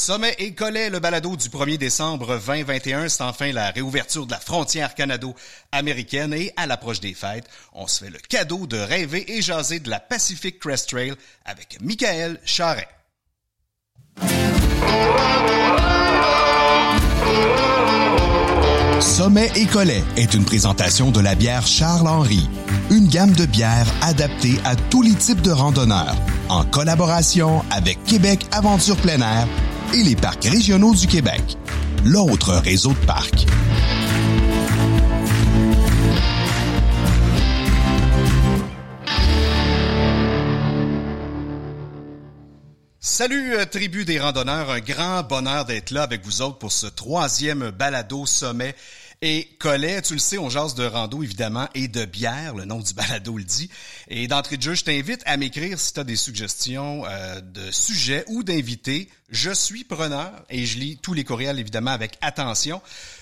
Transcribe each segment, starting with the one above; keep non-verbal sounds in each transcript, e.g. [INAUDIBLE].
Sommet et Collet, le balado du 1er décembre 2021, c'est enfin la réouverture de la frontière canado-américaine et à l'approche des fêtes, on se fait le cadeau de rêver et jaser de la Pacific Crest Trail avec Michael Charret. Sommet et Collet est une présentation de la bière Charles-Henri, une gamme de bières adaptée à tous les types de randonneurs, en collaboration avec Québec Aventure Plein Air et les parcs régionaux du Québec, l'autre réseau de parcs. Salut, euh, tribu des randonneurs. Un grand bonheur d'être là avec vous autres pour ce troisième balado sommet et Collet, tu le sais, on jase de rando, évidemment, et de bière, le nom du balado le dit. Et d'entrée de jeu, je t'invite à m'écrire si tu as des suggestions euh, de sujets ou d'invités. Je suis preneur et je lis tous les courriels, évidemment, avec attention.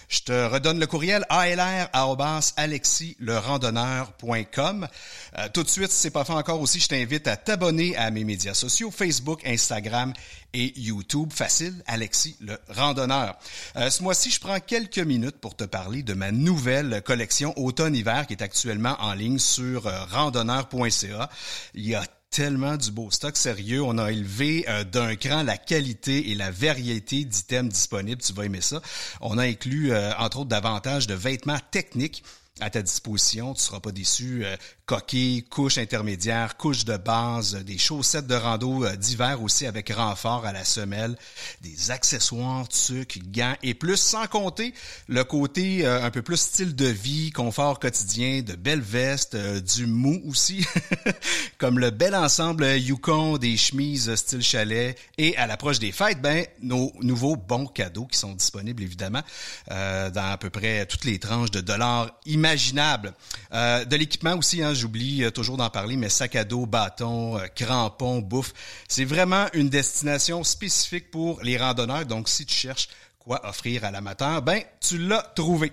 Je te redonne le courriel alr@alexilerandonneur.com. Euh, tout de suite, si c'est pas fait encore aussi, je t'invite à t'abonner à mes médias sociaux Facebook, Instagram et YouTube. Facile, Alexis le randonneur. Euh, ce mois-ci, je prends quelques minutes pour te parler de ma nouvelle collection automne-hiver qui est actuellement en ligne sur euh, randonneur.ca. Il y a tellement du beau stock sérieux. On a élevé euh, d'un cran la qualité et la variété d'items disponibles. Tu vas aimer ça. On a inclus, euh, entre autres, davantage de vêtements techniques à ta disposition. Tu seras pas déçu. Euh, coquilles, couches intermédiaires, couches de base, des chaussettes de rando euh, d'hiver aussi avec renfort à la semelle, des accessoires, trucs, gants et plus, sans compter le côté euh, un peu plus style de vie, confort quotidien, de belles vestes, du mou aussi, [LAUGHS] comme le bel ensemble Yukon, des chemises style chalet et à l'approche des fêtes, ben nos nouveaux bons cadeaux qui sont disponibles évidemment dans à peu près toutes les tranches de dollars imaginables imaginable. Euh, de l'équipement aussi, hein, j'oublie euh, toujours d'en parler, mais sac à dos, bâton, euh, crampons, bouffe. C'est vraiment une destination spécifique pour les randonneurs. Donc, si tu cherches quoi offrir à l'amateur, ben tu l'as trouvé.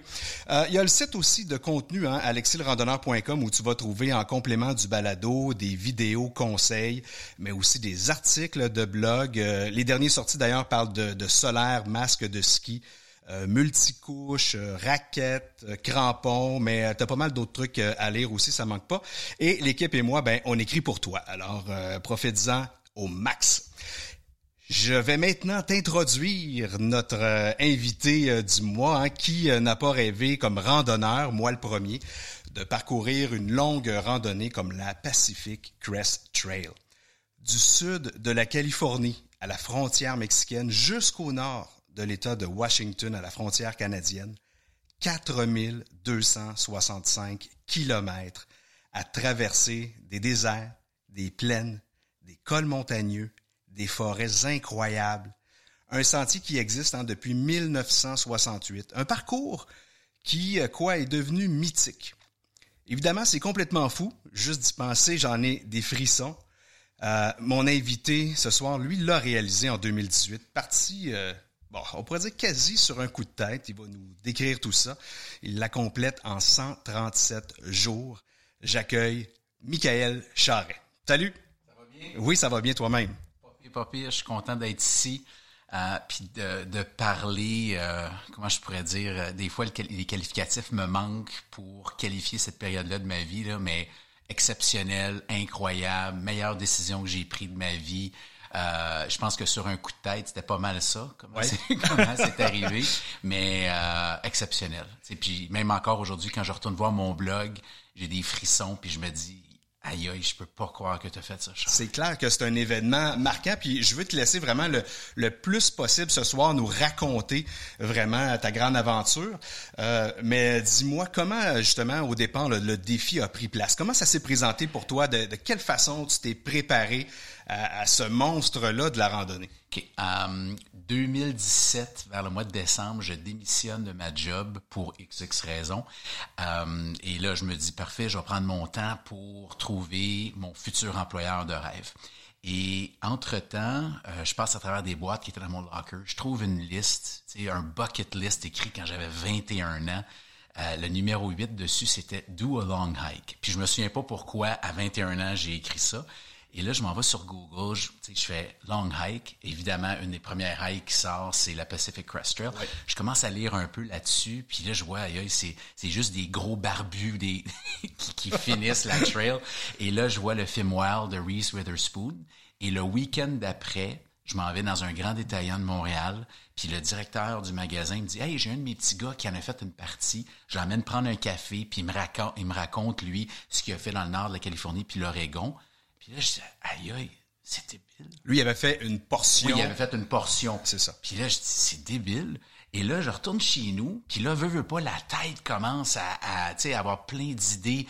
Il y a le site aussi de contenu, hein, alexilrandonneur.com, où tu vas trouver en complément du balado des vidéos conseils, mais aussi des articles de blog. les derniers sortis d'ailleurs parlent de solaire, masque de ski. Euh, multicouches, euh, raquettes, euh, crampons, mais tu as pas mal d'autres trucs à lire aussi, ça manque pas. Et l'équipe et moi, ben, on écrit pour toi. Alors, profite-en au max. Je vais maintenant t'introduire notre invité du mois, hein, qui n'a pas rêvé comme randonneur, moi le premier, de parcourir une longue randonnée comme la Pacific Crest Trail. Du sud de la Californie à la frontière mexicaine jusqu'au nord de l'État de Washington à la frontière canadienne, 4265 kilomètres à traverser des déserts, des plaines, des cols montagneux, des forêts incroyables, un sentier qui existe hein, depuis 1968, un parcours qui, euh, quoi, est devenu mythique. Évidemment, c'est complètement fou. Juste d'y penser, j'en ai des frissons. Euh, mon invité ce soir, lui, l'a réalisé en 2018, parti euh, bon, on pourrait dire quasi sur un coup de tête. Il va nous décrire tout ça. Il la complète en 137 jours. J'accueille Michael Charret. Salut. Ça va bien? Oui, ça va bien toi-même. Pas pire, je suis content d'être ici. Euh, puis de, parler, euh, comment je pourrais dire, euh, des fois les qualificatifs me manquent pour qualifier cette période-là de ma vie, là, mais exceptionnel, incroyable, meilleure décision que j'ai prise de ma vie, euh, je pense que sur un coup de tête, c'était pas mal ça, comment [LAUGHS] c'est arrivé, mais euh, exceptionnel. Et puis même encore aujourd'hui, quand je retourne voir mon blog, j'ai des frissons, puis je me dis, aïe aïe, je peux pas croire que tu as fait ça, C'est clair que c'est un événement marquant, puis je veux te laisser vraiment le, le plus possible ce soir nous raconter vraiment ta grande aventure. Euh, mais dis-moi, comment justement au départ le, défi a pris place? Comment ça s'est présenté pour toi? De, de quelle façon tu t'es préparé à, ce monstre-là de la randonnée? OK. 2017, vers le mois de décembre, je démissionne de ma job pour XX raisons. Euh, et là, je me dis, parfait, je vais prendre mon temps pour trouver mon futur employeur de rêve. Et entre-temps, euh, je passe à travers des boîtes qui étaient dans mon locker. Je trouve une liste, un bucket list écrit quand j'avais 21 ans. Euh, le numéro 8 dessus, c'était Do a long hike. Puis je me souviens pas pourquoi, à 21 ans, j'ai écrit ça. Et là, je m'en vais sur Google, je, je fais long hike. Évidemment, une des premières hikes qui sort, c'est la Pacific Crest Trail. Je commence à lire un peu là-dessus, puis là, je vois, c'est, c'est juste des gros barbus des, [LAUGHS] qui, qui finissent la trail. Et là, je vois le film Wild de Reese Witherspoon. Et le week-end d'après, je m'en vais dans un grand détaillant de Montréal, puis le directeur du magasin me dit Hey, j'ai un de mes petits gars qui en a fait une partie, je l'emmène prendre un café, puis il me raconte, il me raconte lui ce qu'il a fait dans le nord de la Californie puis l'Oregon. Puis là, je dis Aïe aïe, c'est débile. Lui, il avait fait une portion. Oui, il avait fait une portion. C'est ça. Puis là, je dis C'est débile. Et là, je retourne chez nous, puis là, veux, veux pas, la tête commence à, à tu sais, avoir plein d'idées.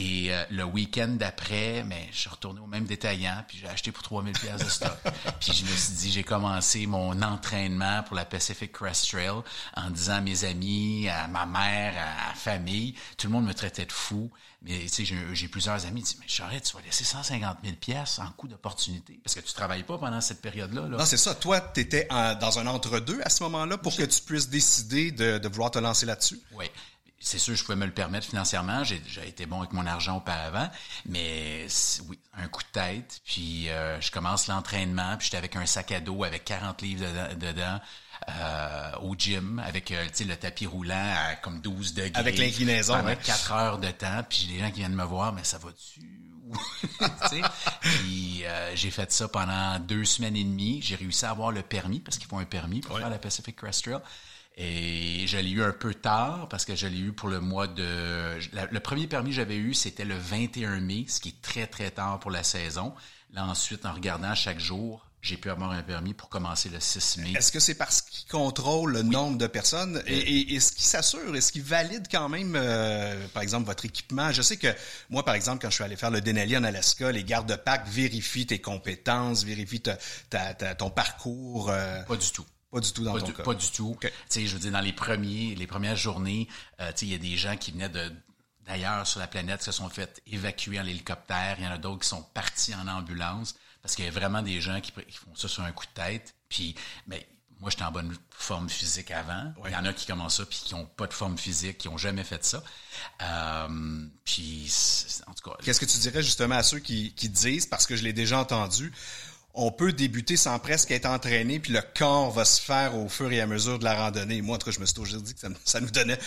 Et euh, le week-end d'après, mais je suis retourné au même détaillant, puis j'ai acheté pour 3000 pièces de stock. [LAUGHS] puis je me suis dit, j'ai commencé mon entraînement pour la Pacific Crest Trail en disant à mes amis, à ma mère, à la famille, tout le monde me traitait de fou. Mais tu sais, j'ai, plusieurs amis qui disent, mais Charette, tu vas laisser 150 000 pièces en coût d'opportunité parce que tu travailles pas pendant cette période-là. Là. Non, c'est ça. Toi, tu étais dans un entre-deux à ce moment-là pour que tu puisses décider de, de vouloir te lancer là-dessus? Oui c'est sûr, je pouvais me le permettre financièrement. J'ai été bon avec mon argent auparavant, mais oui, un coup de tête. Puis euh, je commence l'entraînement, puis j'étais avec un sac à dos avec 40 livres dedans. euh, au gym avec euh, le tapis roulant à comme 12 degrés. Avec l'inclinaison. Pendant 4 heures de temps. Puis j'ai des gens qui viennent me voir, mais ça va-tu? [LAUGHS] puis euh, j'ai fait ça pendant deux semaines et demie. J'ai réussi à avoir le permis, parce qu'il faut un permis pour faire la Pacific Crest Trail. Et je l'ai eu un peu tard parce que je l'ai eu pour le mois de... le premier permis que j'avais eu, c'était le 21 mai, ce qui est très, très tard pour la saison. Là, ensuite, en regardant chaque jour, j'ai pu avoir un permis pour commencer le 6 mai. Est-ce que c'est parce qu'il contrôle le nombre de personnes? Et, et est-ce qu'il s'assure, est-ce qu'il valide quand même, euh, par exemple, votre équipement? Je sais que moi, par exemple, quand je suis allé faire le Denali en Alaska, les gardes de Pâques vérifient tes compétences, vérifient ta, ta, ton parcours. Euh... Pas du tout. Pas du tout dans pas ton du, cas. Pas du tout. Je veux dire, dans les premiers, les premières journées, euh, il y a des gens qui venaient de d'ailleurs sur la planète se sont fait évacuer en hélicoptère. Il y en a d'autres qui sont partis en ambulance parce qu'il y a vraiment des gens qui, qui, font ça sur un coup de tête. Puis, mais moi, j'étais en bonne forme physique avant. Il y en a qui commencent ça puis qui n'ont pas de forme physique, qui n'ont jamais fait ça. Euh, puis, en tout cas. Qu'est-ce que tu dirais justement à ceux qui, qui disent, parce que je l'ai déjà entendu, on peut débuter sans presque être entraîné, puis le corps va se faire au fur et à mesure de la randonnée. Moi, en tout cas, je me suis toujours dit que ça, nous donnait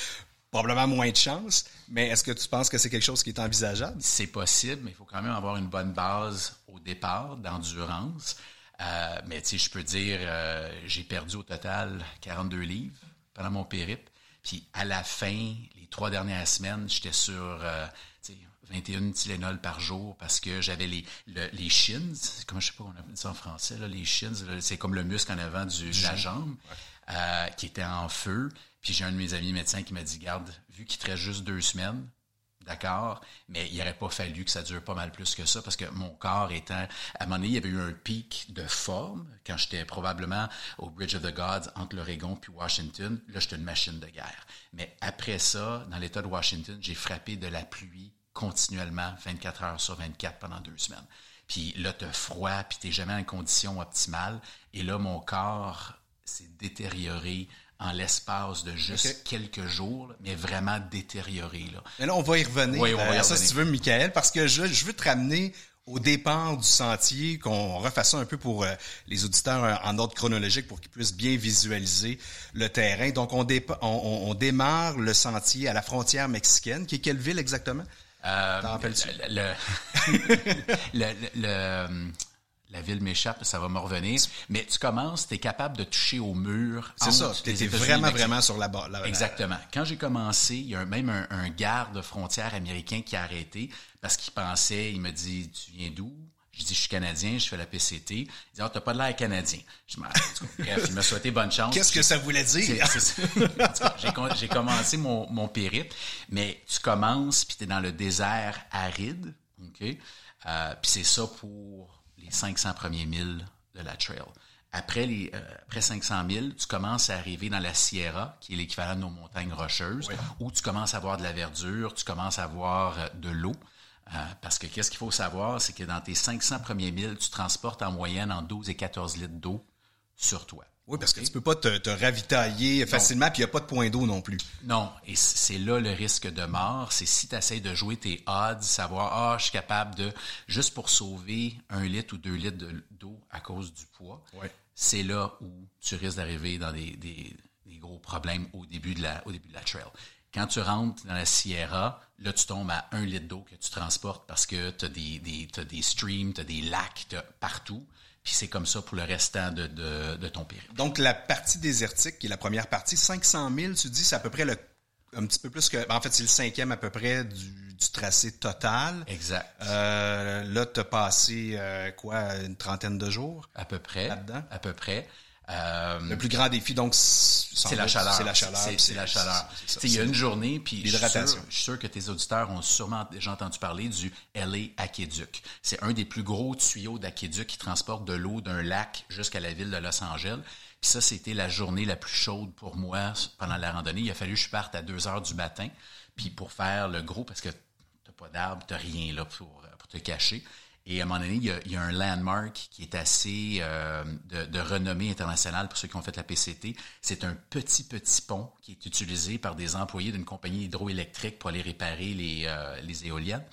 probablement moins de chance, mais est-ce que tu penses que c'est quelque chose qui est envisageable? C'est possible, mais il faut quand même avoir une bonne base au départ d'endurance. Euh, mais tu sais, je peux dire, euh, j'ai perdu au total 42 livres pendant mon périple. Puis à la fin, les trois dernières semaines, j'étais sur euh, 21 Tylenol par jour parce que j'avais les, le, les shins, comment je sais pas on appelle ça en français, là, les shins, c'est comme le muscle en avant du, de la jambe, euh, qui était en feu. Puis j'ai un de mes amis médecins qui m'a dit, garde, vu qu'il te reste juste deux semaines, d'accord, mais il n'aurait pas fallu que ça dure pas mal plus que ça parce que mon corps étant, à un moment donné, il y avait eu un pic de forme quand j'étais probablement au Bridge of the Gods entre l'Oregon puis Washington. Là, j'étais une machine de guerre. Mais après ça, dans l'État de Washington, j'ai frappé de la pluie continuellement 24 heures sur 24 pendant deux semaines. Puis là, tu as froid, puis tu jamais en condition optimale. Et là, mon corps s'est détérioré en l'espace de juste okay. quelques jours, mais vraiment détérioré. Là. Mais là, on va y revenir. Oui, on va y ça, revenir. si tu veux, Michael, parce que je, je veux te ramener au départ du sentier, qu'on refasse ça un peu pour euh, les auditeurs euh, en ordre chronologique pour qu'ils puissent bien visualiser le terrain. Donc, on, on, on, démarre le sentier à la frontière mexicaine, qui est quelle ville exactement? Euh, le, le, le, la ville m'échappe, ça va me revenir. Mais tu commences, tu es capable de toucher au mur. C'est ça, tu étais vraiment, vraiment sur la barre. Exactement. Quand j'ai commencé, il y a même un, un garde frontière américain qui a arrêté parce qu'il pensait, il me dit, tu viens d'où? Je dis, je suis canadien, je fais la PCT. Il dit, oh, t'as pas de l'air canadien. Je Bref, il m'a souhaité bonne chance. Qu'est-ce que ça voulait dire? J'ai commencé mon, mon périple, mais tu commences, puis tu es dans le désert aride, OK? Euh, puis c'est ça pour les 500 premiers milles de la trail. Après, les, euh, après 500 000, tu commences à arriver dans la Sierra, qui est l'équivalent de nos montagnes rocheuses, oui. où tu commences à avoir de la verdure, tu commences à avoir euh, de l'eau. Euh, parce que qu'est-ce qu'il faut savoir, c'est que dans tes 500 premiers milles, tu transportes en moyenne en 12 et 14 litres d'eau sur toi. Oui, parce que tu peux pas te, te ravitailler facilement, puis il n'y a pas de point d'eau non plus. Non, et c'est là le risque de mort. C'est si tu essaies de jouer tes odds, savoir, ah, je suis capable de, juste pour sauver un litre ou deux litres d'eau à cause du poids, Ouais. c'est là où tu risques d'arriver dans des, des- des gros problèmes au début, de la, au début de la trail. Quand tu rentres dans la Sierra, là, tu tombes à un litre d'eau que tu transportes parce que tu as des, des, t'as des streams, tu as des lacs partout. Puis c'est comme ça pour le restant de, de, de ton périple. Donc, la partie désertique, qui est la première partie, 500 000, tu dis, c'est à peu près le, un petit peu plus que, ben, en fait, c'est le cinquième à peu près du, du tracé total. Exact. Euh, là, tu as passé, euh, quoi, une trentaine de jours? à peu près. Là-dedans? À peu près. Euh, Le plus grand défi, donc, c'est la chaleur. C'est la chaleur. C'est, la chaleur. Il y a une journée, puis je suis, sûr, je suis sûr que tes auditeurs ont sûrement déjà entendu parler du LA Aqueduc. C'est un des plus gros tuyaux d'aqueduc qui transporte de l'eau d'un lac jusqu'à la ville de Los Angeles. Puis ça, c'était la journée la plus chaude pour moi pendant la randonnée. Il a fallu que je parte à 2 heures du matin, puis pour faire le gros, parce que t'as pas d'arbre, t'as rien là pour, pour te cacher. Et à un moment donné, il y a, un landmark qui est assez euh, de, renommée internationale pour ceux qui ont fait la PCT. C'est un petit, petit pont qui est utilisé par des employés d'une compagnie hydroélectrique pour aller réparer les, euh, les éoliennes.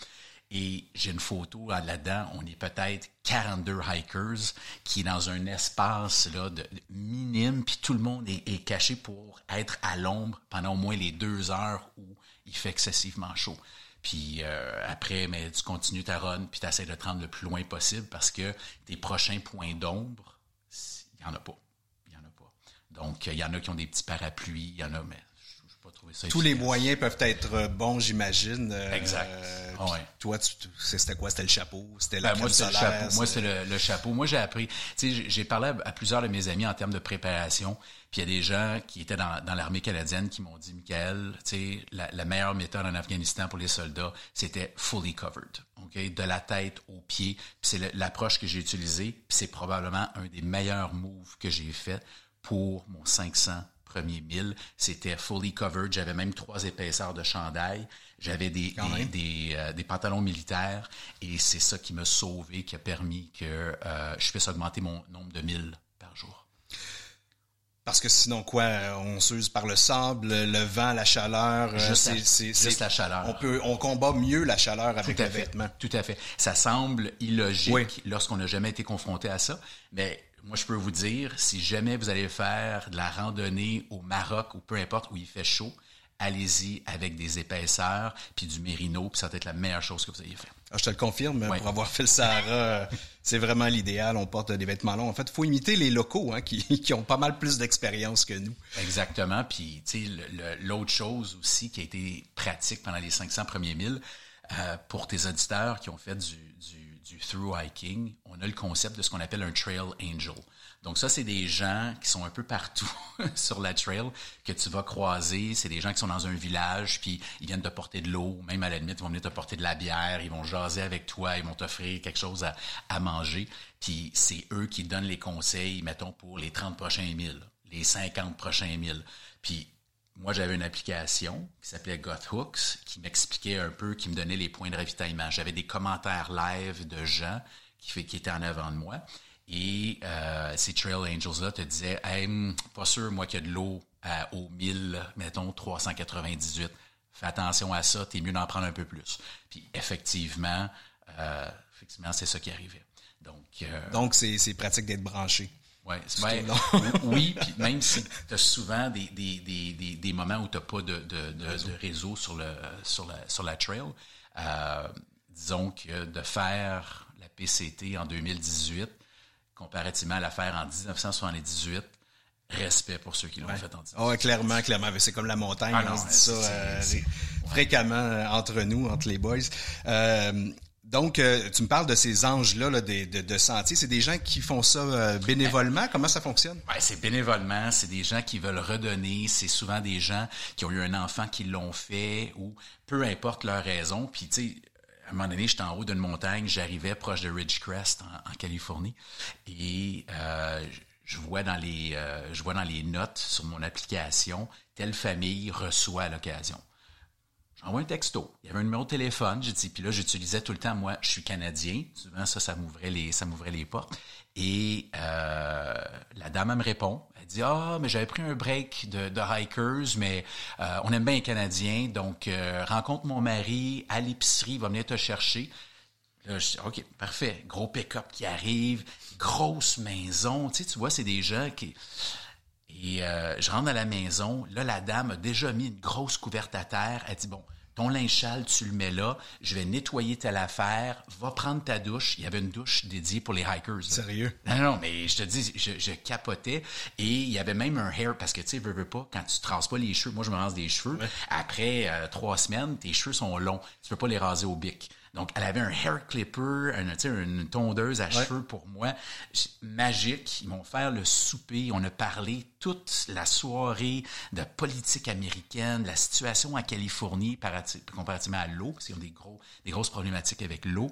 Et j'ai une photo là- là-dedans, on est peut-être 42 hikers qui est dans un espace là, de, minime, puis tout le monde est caché pour être à l'ombre pendant au moins les deux heures où il fait excessivement chaud. Puis euh, après, mais tu continues ta run, puis tu essaies de te rendre le plus loin possible parce que tes prochains points d'ombre, il n'y en a pas. Il n'y en a pas. Donc, il y en a qui ont des petits parapluies, il y en a, mais pas trouvé ça Tous les moyens peuvent être euh, bons, j'imagine. Euh, Exact. euh, Ah ouais. Toi, c'était quoi? C'était le chapeau? C'était la Ben, moi, c'est le solaire? chapeau. Moi, c'est le, le chapeau. Moi, j'ai appris. Tu sais, j'ai- parlé à, à plusieurs de mes amis en termes de préparation. Puis il y a des gens qui étaient dans, dans l'armée canadienne qui m'ont dit, Michael, tu sais, la, la meilleure méthode en Afghanistan pour les soldats, c'était fully covered. OK? De la tête aux pieds. Puis c'est l'approche que j'ai utilisée. Puis c'est probablement un des meilleurs moves que j'ai fait pour mon 500 premier 1000. C'était fully covered. J'avais même trois épaisseurs de chandail. J'avais des, euh, des pantalons militaires et c'est ça qui m'a sauvé, qui a permis que euh, je puisse augmenter mon nombre de milles par jour. Parce que sinon, quoi, euh, on s'use par le sable, le vent, la chaleur. Juste la- c'est- juste la chaleur. On peut, on combat mieux la chaleur avec le fait. vêtement. Tout à fait. Ça semble illogique Oui. lorsqu'on n'a jamais été confronté à ça, mais moi je peux vous dire, si jamais vous allez faire de la randonnée au Maroc ou peu importe où il fait chaud, allez-y avec des épaisseurs puis du mérino, puis ça va être la meilleure chose que vous ayez fait. Ah, je te le confirme, Ouais. pour avoir fait le Sahara, [LAUGHS] c'est vraiment l'idéal. On porte des vêtements longs. En fait, il faut imiter les locaux hein, qui, [LAUGHS] qui ont pas mal plus d'expérience que nous. Exactement. Puis, tu sais, l'autre chose aussi qui a été pratique pendant les 500 premiers milles, euh, pour tes auditeurs qui ont fait du, du, du through hiking, on a le concept de ce qu'on appelle un trail angel. Donc ça, c'est des gens qui sont un peu partout [LAUGHS] sur la trail que tu vas croiser. C'est des gens qui sont dans un village, puis ils viennent te porter de l'eau, même à la limite, ils vont venir te porter de la bière, ils vont jaser avec toi, ils vont t'offrir quelque chose à, à manger. Puis c'est eux qui donnent les conseils, mettons, pour les 30 prochains milles, les 50 prochains milles. Puis moi, j'avais une application qui s'appelait Gothooks qui m'expliquait un peu, qui me donnait les points de ravitaillement. J'avais des commentaires live de gens qui, étaient en avant de moi. Et euh, ces Trail Angels-là te disaient hey, hum, pas sûr, moi, qu'il y a de l'eau au 1000, mettons, 398. Fais attention à ça, t'es mieux d'en prendre un peu plus. Puis effectivement, euh, effectivement, c'est ça qui arrivait. Donc, euh, Donc, c'est pratique d'être branché. Ouais, ben, oui, [LAUGHS] puis même si tu as souvent des, des, des, des, des moments où tu n'as pas de, de, de, de réseau sur, le, sur, la, sur la trail, euh, disons que de faire la PCT en 2018, comparativement à la faire en 1978, respect pour ceux qui l'ont fait en 1978. Ah ouais, clairement, clairement. C'est comme la montagne, Ah non, on se dit ça euh, fréquemment euh, entre nous, entre les boys. Euh, donc, euh, tu me parles de ces anges-là là, de, de, de sentiers. C'est des gens qui font ça euh, bénévolement? Comment ça fonctionne? Ouais, c'est bénévolement, c'est des gens qui veulent redonner, c'est souvent des gens qui ont eu un enfant qui l'ont fait ou peu importe leur raison. Puis tu sais, à un moment donné, j'étais en haut d'une montagne, j'arrivais proche de Ridgecrest en, en Californie et euh, je vois dans les euh, je vois dans les notes sur mon application telle famille reçoit à l'occasion. J'envoie un texto. Il y avait un numéro de téléphone. J'ai dit, puis là, j'utilisais tout le temps, moi, je suis Canadien. Souvent, ça, ça m'ouvrait les, ça m'ouvrait les portes. Et euh, la dame, elle me répond. Elle dit ah mais j'avais pris un break de, de hikers mais euh, on aime bien les Canadiens donc euh, rencontre mon mari à l'épicerie il va venir te chercher là je dis ok parfait gros pick-up qui arrive grosse maison tu sais tu vois c'est des gens qui et euh, je rentre dans la maison là la dame a déjà mis une grosse couverte à terre elle dit bon ton linge sale, tu le mets là, je vais nettoyer telle affaire, va prendre ta douche. Il y avait une douche dédiée pour les hikers. Sérieux? Non, non, mais je te dis, je, je capotais. Et il y avait même un hair, parce que tu sais, veux, veux pas, quand tu te rases pas les cheveux, moi je me rase des cheveux, après euh, trois semaines, tes cheveux sont longs. Tu peux pas les raser au bic. Donc, elle avait un hair clipper, une, une tondeuse à cheveux pour moi. Magique. Ils m'ont fait le souper. On a parlé toute la soirée de politique américaine, de la situation en Californie parati- comparativement à l'eau, parce qu'ils ont des, gros, des grosses problématiques avec l'eau.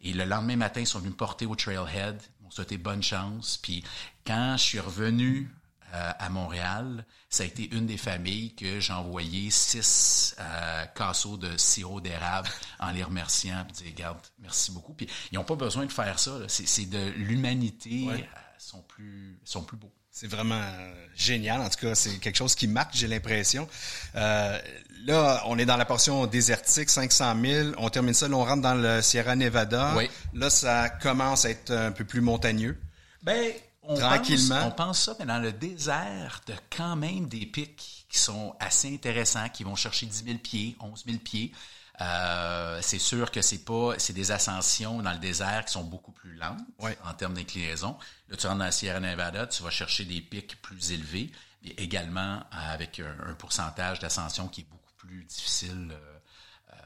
Et le lendemain matin, ils sont venus me porter au Trailhead. Ils m'ont souhaité bonne chance. Puis quand je suis revenu euh, à Montréal, ça a été une des familles que j'ai envoyé six euh, casseaux de sirop d'érable en les remerciant. Puis dire, regarde, merci beaucoup. Puis ils n'ont pas besoin de faire ça. là. C'est, c'est de l'humanité. Ouais. euh, sont plus, sont plus beaux. C'est vraiment euh, génial. En tout cas, c'est quelque chose qui marque, j'ai l'impression. Euh, là, on est dans la portion désertique, 500 000. On termine ça, là, on rentre dans le Sierra Nevada. Oui. Là, ça commence à être un peu plus montagneux. Ben, on Tranquillement. Pense, on pense ça, mais dans le désert, tu quand même des pics qui sont assez intéressants, qui vont chercher 10 000 pieds, 11 000 pieds. Euh, c'est sûr que c'est pas, c'est des ascensions dans le désert qui sont beaucoup plus lentes Ouais. en termes d'inclinaison. Là, tu rentres dans la Sierra Nevada, tu vas chercher des pics plus élevés, mais également avec un, un pourcentage d'ascension qui est beaucoup plus difficile euh,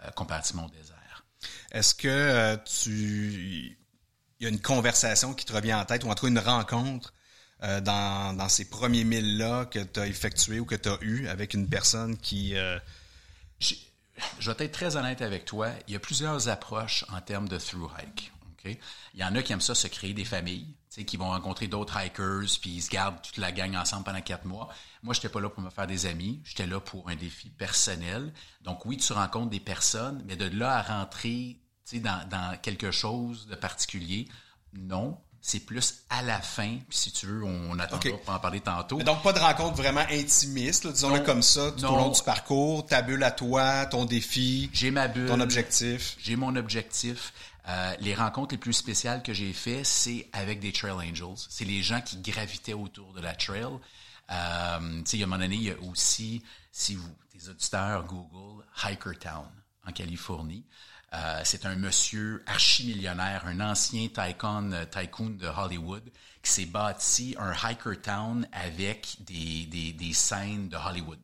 euh, comparativement au désert. Est-ce que tu... Il y a une conversation qui te revient en tête, ou en tout cas une rencontre euh, dans, dans ces premiers milles-là que tu as effectué ou que tu as eu avec une personne qui... euh, je vais être très honnête avec toi. Il y a plusieurs approches en termes de through hike. ok? Il y en a qui aiment ça se créer des familles, qui vont rencontrer d'autres hikers, puis ils se gardent toute la gang ensemble pendant quatre mois. Moi, j'étais pas là pour me faire des amis. J'étais là pour un défi personnel. Donc oui, tu rencontres des personnes, mais de là à rentrer dans, dans quelque chose de particulier, non. C'est plus à la fin. Puis si tu veux, on attendra Ok. pour en parler tantôt. Mais donc, pas de rencontre vraiment intimiste, disons-le comme ça, tout Non. au long du parcours, ta bulle à toi, ton défi, J'ai ma bulle. ton objectif. J'ai mon objectif. Euh, les rencontres les plus spéciales que j'ai fait, c'est avec des Trail Angels. C'est les gens qui gravitaient autour de la trail. Euh, tu sais, il y a un moment donné, il y a aussi, si vous, des auditeurs Google, Hiker Town en Californie. Euh, c'est un monsieur archimillionnaire, un ancien tycoon, euh, tycoon de Hollywood, qui s'est bâti un hiker town avec des, des, des scènes de Hollywood.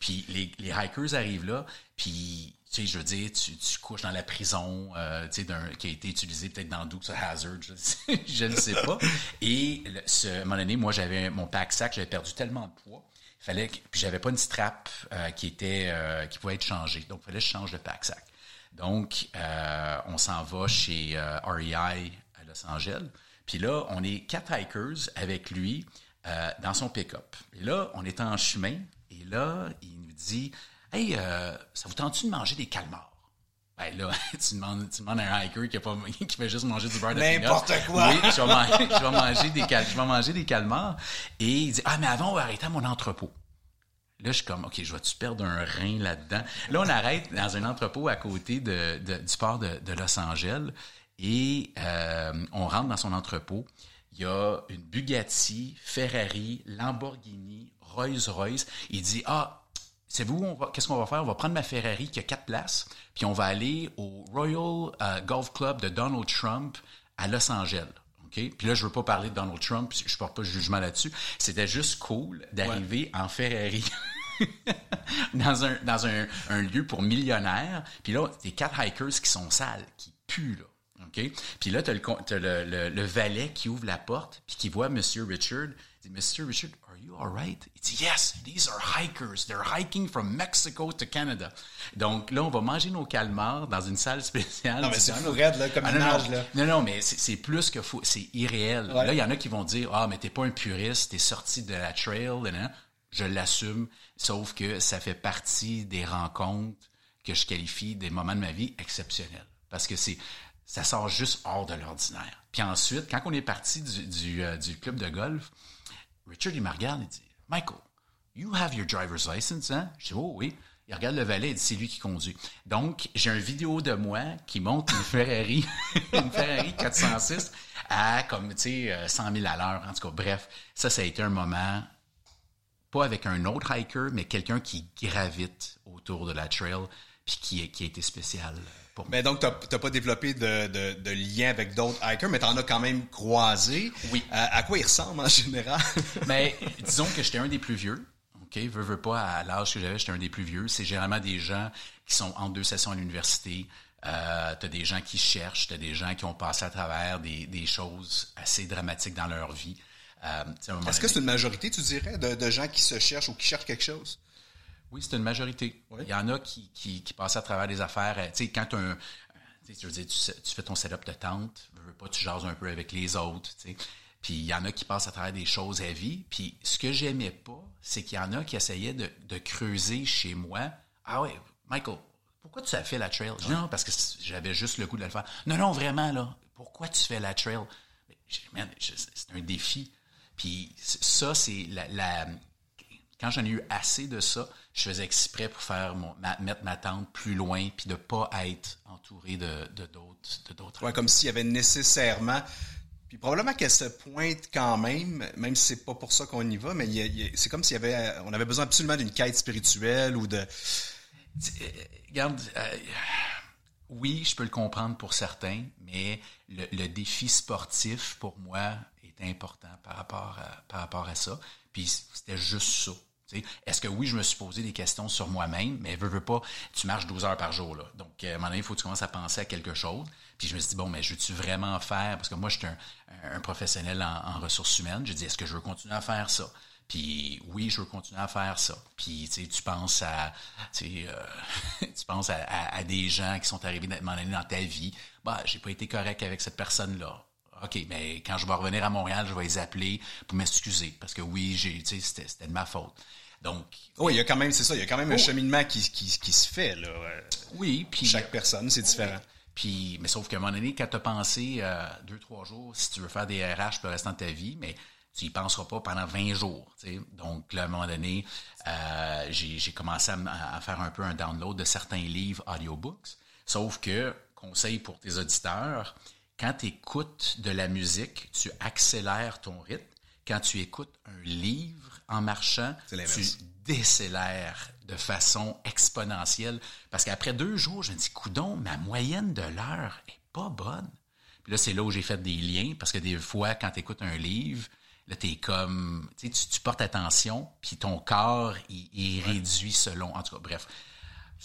Puis les, les hikers arrivent là, puis tu sais, je veux dire, tu, couches dans la prison, euh, tu sais, qui a été utilisé peut-être dans Dukes Hazard, je, [LAUGHS] je ne sais pas. Et ce, à un moment donné, moi, j'avais mon pack sac, j'avais perdu tellement de poids, fallait que, puis j'avais pas une strap euh, qui était, euh, qui pouvait être changée, donc fallait que je change de pack sac. Donc, euh, on s'en va chez REI à Los Angeles. Puis là, on est quatre hikers avec lui dans son pick-up. Et là, on est en chemin. Et là, il nous dit Hey, ça vous tente-tu de manger des calmars ben là, [LAUGHS] tu demandes, tu demandes à un hiker qui, a pas, [LAUGHS] qui fait juste manger du beurre de N'importe quoi. Oui, je vais, manger, je vais manger des cal- je vais manger des calmars. Et il dit, ah, mais avant, on va arrêter à mon entrepôt. Là, je suis comme, OK, je vais-tu perdre un rein là-dedans? Là, on arrête dans un entrepôt à côté de, de- du port de, de Los Angeles et euh, on rentre dans son entrepôt. Il y a une Bugatti, Ferrari, Lamborghini, Rolls-Royce. Il dit, ah, c'est vous, qu'est-ce qu'on va faire? On va prendre ma Ferrari qui a quatre places, puis on va aller au Royal euh, Golf Club de Donald Trump à Los Angeles. Puis là, je veux pas parler de Donald Trump, je porte pas de jugement là-dessus. C'était juste cool d'arriver en Ferrari. [LAUGHS] dans un, dans un, un lieu pour millionnaires. Puis là, t'es quatre hikers qui sont sales, qui puent, là. OK? Puis là, t'as le, con- t'as le, le, le valet qui ouvre la porte, puis qui voit Monsieur Richard. Il dit, Monsieur Richard, you all right? Il dit, yes, these are hikers. They're hiking from Mexico to Canada. Donc là, on va manger nos calmars dans une salle spéciale. Non, mais c'est fou raide, là, comme Ah, non, image, non. là. Non, non, mais c'est plus que fou. C'est irréel. Ouais. Là, il y en a qui vont dire, ah, mais t'es pas un puriste, t'es sorti de la trail, nan. Je l'assume, sauf que ça fait partie des rencontres que je qualifie des moments de ma vie exceptionnels. Parce que c'est, ça sort juste hors de l'ordinaire. Puis ensuite, quand on est parti du, du, euh, du club de golf, Richard, il me regarde, il dit, Michael, you have your driver's license, hein? Je dis, oh oui. Il regarde le valet et dit, c'est lui qui conduit. Donc, j'ai une vidéo de moi qui monte une Ferrari, [LAUGHS] une Ferrari 406 à, comme, tu sais, 100 000 à l'heure. En tout cas, bref, ça, ça a été un moment, pas avec un autre hiker, mais quelqu'un qui gravite autour de la trail, puis qui, qui a été spécial. Pour mais donc, tu n'as pas développé de, de, de lien avec d'autres hikers, mais tu en as quand même croisé. Oui. à quoi ils ressemblent en général? mais [LAUGHS] disons que j'étais un des plus vieux. OK, veux, veux pas, à l'âge que j'avais, j'étais un des plus vieux. C'est généralement des gens qui sont en deux sessions à l'université. Euh, tu as des gens qui cherchent, tu as des gens qui ont passé à travers des, des choses assez dramatiques dans leur vie. Euh, Est-ce que c'est une majorité, tu dirais, de, de, gens qui se cherchent ou qui cherchent quelque chose? Oui, c'est une majorité. Il y en a qui, qui, qui, passent à travers des affaires. Euh, tu sais, quand un, tu, veux dire, tu, tu, fais ton setup de tente, veux pas, tu jases un peu avec les autres. Tu sais. Puis il y en a qui passent à travers des choses à vie. Puis ce que j'aimais pas, c'est qu'il y en a qui essayaient de, de, creuser chez moi. Ah ouais, Michael, pourquoi tu as fait la trail? non, parce que j'avais juste le goût de le faire. Non, non, vraiment, là. Pourquoi tu fais la trail? C'est un défi. Puis ça, c'est la, la, Quand j'en ai eu assez de ça, je faisais exprès pour faire mon, mettre ma tente plus loin puis de pas être entouré de d'autres de. Ouais, comme s'il y avait nécessairement puis probablement qu'elle se pointe quand même, même si c'est pas pour ça qu'on y va, mais c'est comme s'il y avait, on avait besoin absolument d'une quête spirituelle ou de. Euh, regarde, euh, oui, je peux le comprendre pour certains, mais le, le, défi sportif pour moi important par rapport à, rapport à ça. Puis c'était juste ça. Est-ce que oui, je me suis posé des questions sur moi-même, mais veux, veux pas, tu marches 12 heures par jour. Donc, à un moment donné, il faut que tu commences à penser à quelque chose. Puis je me suis dit, bon, mais je veux-tu vraiment faire, parce que moi, je suis un, professionnel en, ressources humaines, je dis, est-ce que je veux continuer à faire ça? Puis oui, je veux continuer à faire ça. Puis tu penses à tu, euh, [LAUGHS] tu penses à, des gens qui sont arrivés à un moment donné dans ta vie. Bah, j'ai pas été correct avec cette personne-là. OK, mais quand je vais revenir à Montréal, je vais les appeler pour m'excuser. Parce que oui, j'ai, c'était, c'était de ma faute. Donc. Oui, il y a quand même, c'est ça, il y a quand même un oh. cheminement qui, qui, qui, se fait, là. Oui, puis. Chaque personne, c'est différent. Puis, mais sauf qu'à un moment donné, quand tu as pensé euh, deux, trois jours, si tu veux faire des RH pour le restant de ta vie, mais tu y penseras pas pendant 20 jours. Donc, là, à un moment donné, euh, j'ai commencé à, faire un peu un download de certains livres audiobooks. Sauf que, conseil pour tes auditeurs, quand tu écoutes de la musique, tu accélères ton rythme. Quand tu écoutes un livre en marchant, tu décélères de façon exponentielle. Parce qu'après deux jours, je me dis, coudon, ma moyenne de l'heure est pas bonne. Puis là, c'est là où j'ai fait des liens, parce que des fois, quand tu écoutes un livre, là, es comme, tu, tu portes attention, puis ton corps, il, réduit selon, en tout cas, bref.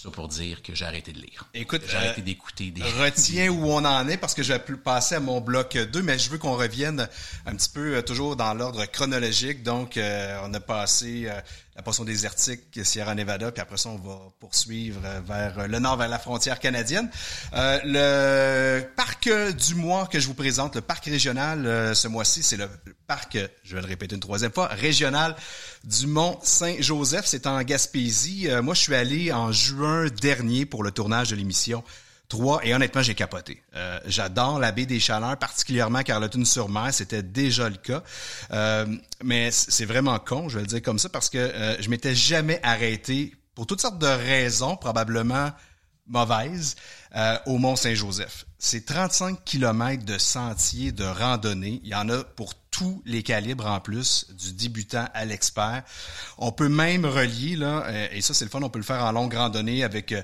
Ça pour dire que j'ai arrêté de lire. Écoute, j'ai arrêté euh, d'écouter des. [LAUGHS] Retiens où on en est parce que je vais passer à mon bloc 2, mais je veux qu'on revienne un petit peu euh, toujours dans l'ordre chronologique. Donc, euh, on a passé la portion désertique Sierra Nevada, puis après ça, on va poursuivre vers le nord, vers la frontière canadienne. Euh, le parc du mois que je vous présente, le parc régional ce mois-ci, c'est le parc, je vais le répéter une troisième fois, régional du Mont Saint-Joseph. C'est en Gaspésie. moi, je suis allé en juin dernier pour le tournage de l'émission Trois, et honnêtement, j'ai capoté. Euh, j'adore la baie des Chaleurs, particulièrement Carleton-sur-Mer, c'était déjà le cas. Euh, mais c'est vraiment con, je vais le dire comme ça, parce que euh, je m'étais jamais arrêté, pour toutes sortes de raisons, probablement mauvaises, au Mont-Saint-Joseph. C'est 35 kilomètres de sentiers de randonnée. Il y en a pour tous les calibres en plus, du débutant à l'expert. On peut même relier, là, et ça c'est le fun, on peut le faire en longue randonnée avec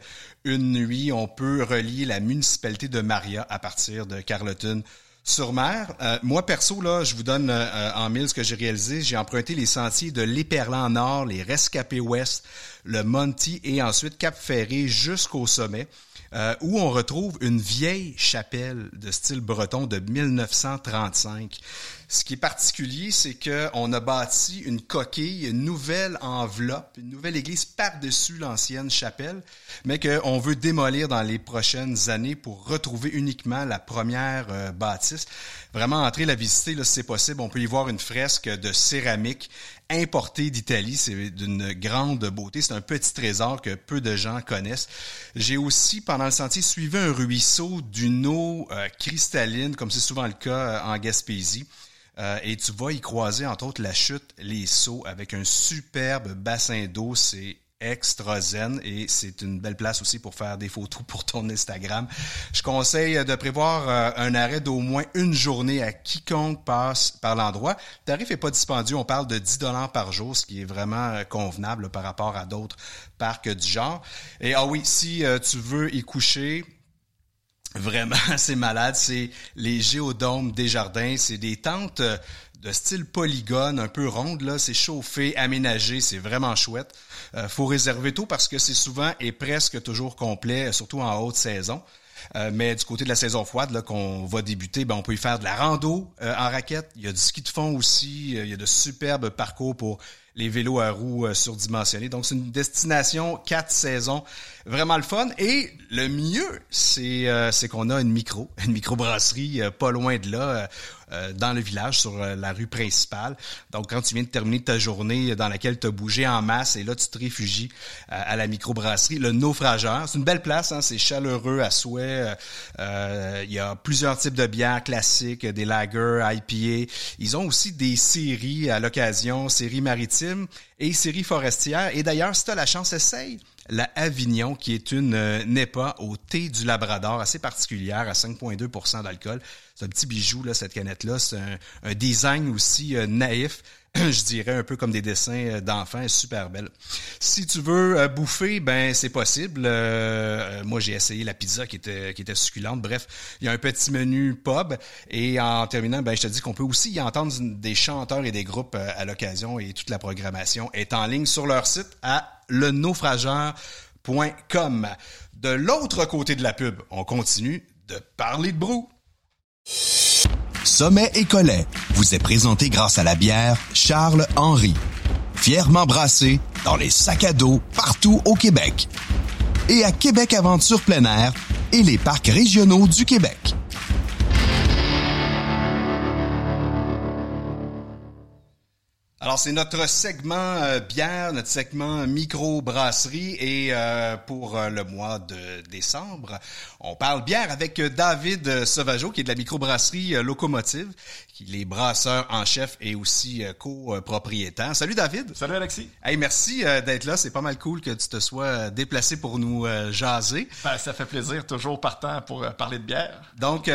une nuit. On peut relier la municipalité de Maria à partir de Carleton sur mer. Euh, moi, perso, là, je vous donne euh, en mille ce que j'ai réalisé. J'ai emprunté les sentiers de l'Éperlan Nord, les Rescapés Ouest, le Monty et ensuite Cap Ferré jusqu'au sommet. Euh, où on retrouve une vieille chapelle de style breton de 1935. Ce qui est particulier, c'est qu'on a bâti une coquille, une nouvelle enveloppe, une nouvelle église par-dessus l'ancienne chapelle, mais qu'on veut démolir dans les prochaines années pour retrouver uniquement la première euh, bâtisse. Vraiment, entrer la visiter, là, si c'est possible, on peut y voir une fresque de céramique importé d'Italie. C'est d'une grande beauté. C'est un petit trésor que peu de gens connaissent. J'ai aussi, pendant le sentier, suivi un ruisseau d'une eau euh, cristalline, comme c'est souvent le cas euh, en Gaspésie. Euh, et tu vas y croiser, entre autres, la chute Les Sauts avec un superbe bassin d'eau. C'est extra zen et c'est une belle place aussi pour faire des photos pour ton Instagram. Je conseille de prévoir euh, un arrêt d'au moins une journée à quiconque passe par l'endroit. Le tarif est pas dispendieux, on parle de 10 dollars par jour, ce qui est vraiment euh, convenable par rapport à d'autres parcs du genre. Et ah oui, si tu veux y coucher, Vraiment, [LAUGHS] c'est malade. C'est les géodomes des jardins. C'est des tentes euh, de style polygone, un peu ronde. Là, c'est chauffé, aménagé. C'est vraiment chouette. Euh, faut réserver tôt parce que c'est souvent et presque toujours complet, surtout en haute saison. Euh, mais du côté de la saison froide là qu'on va débuter, ben on peut y faire de la rando euh, en raquette. Il y a du ski de fond aussi. Il y a de superbes parcours pour les vélos à roues surdimensionnés. Donc c'est une destination quatre saisons vraiment le fun. Et le mieux, c'est euh, qu'on a une micro, [LAUGHS] une microbrasserie euh, pas loin de là, euh, dans le village, sur la rue principale. Donc, quand tu viens de terminer ta journée dans laquelle tu as bougé en masse, et là, tu te réfugies à la microbrasserie, le Naufrageur. C'est une belle place, hein, c'est chaleureux à souhait. Il y a plusieurs types de bières classiques, des lagers, IPA. Ils ont aussi des séries à l'occasion, séries maritimes et séries forestières. Et d'ailleurs, si tu as la chance, essaye la Avignon, qui est une euh, NEPA au thé du Labrador, assez particulière, à 5,2% d'alcool. C'est un petit bijou, là, cette canette-là. C'est un, design aussi euh, naïf [CLEARS THROAT] je dirais un peu comme des dessins euh, d'enfants, super belle. Si tu veux bouffer, ben c'est possible. moi j'ai essayé la pizza qui était qui était succulente. Bref, il y a un petit menu pub et en terminant, ben je te dis qu'on peut aussi y entendre des chanteurs et des groupes à l'occasion et toute la programmation est en ligne sur leur site à lenaufrageur.com. De l'autre côté de la pub, on continue de parler de brou. Sommet et Collet vous est présenté grâce à la bière Charles Henry, fièrement brassée dans les sacs à dos partout au Québec et à Québec Aventure plein air et les parcs régionaux du Québec. Alors, c'est notre segment euh, bière, notre segment micro-brasserie. Et euh, pour euh, le mois de décembre, on parle bière avec David Sauvageau, qui est de la microbrasserie Locomotive, qui est brasseur en chef et aussi copropriétaire. Salut David. Salut Alexis. Hey, merci d'être là. C'est pas mal cool que tu te sois déplacé pour nous jaser. Ben, ça fait plaisir, toujours partant pour parler de bière. Donc,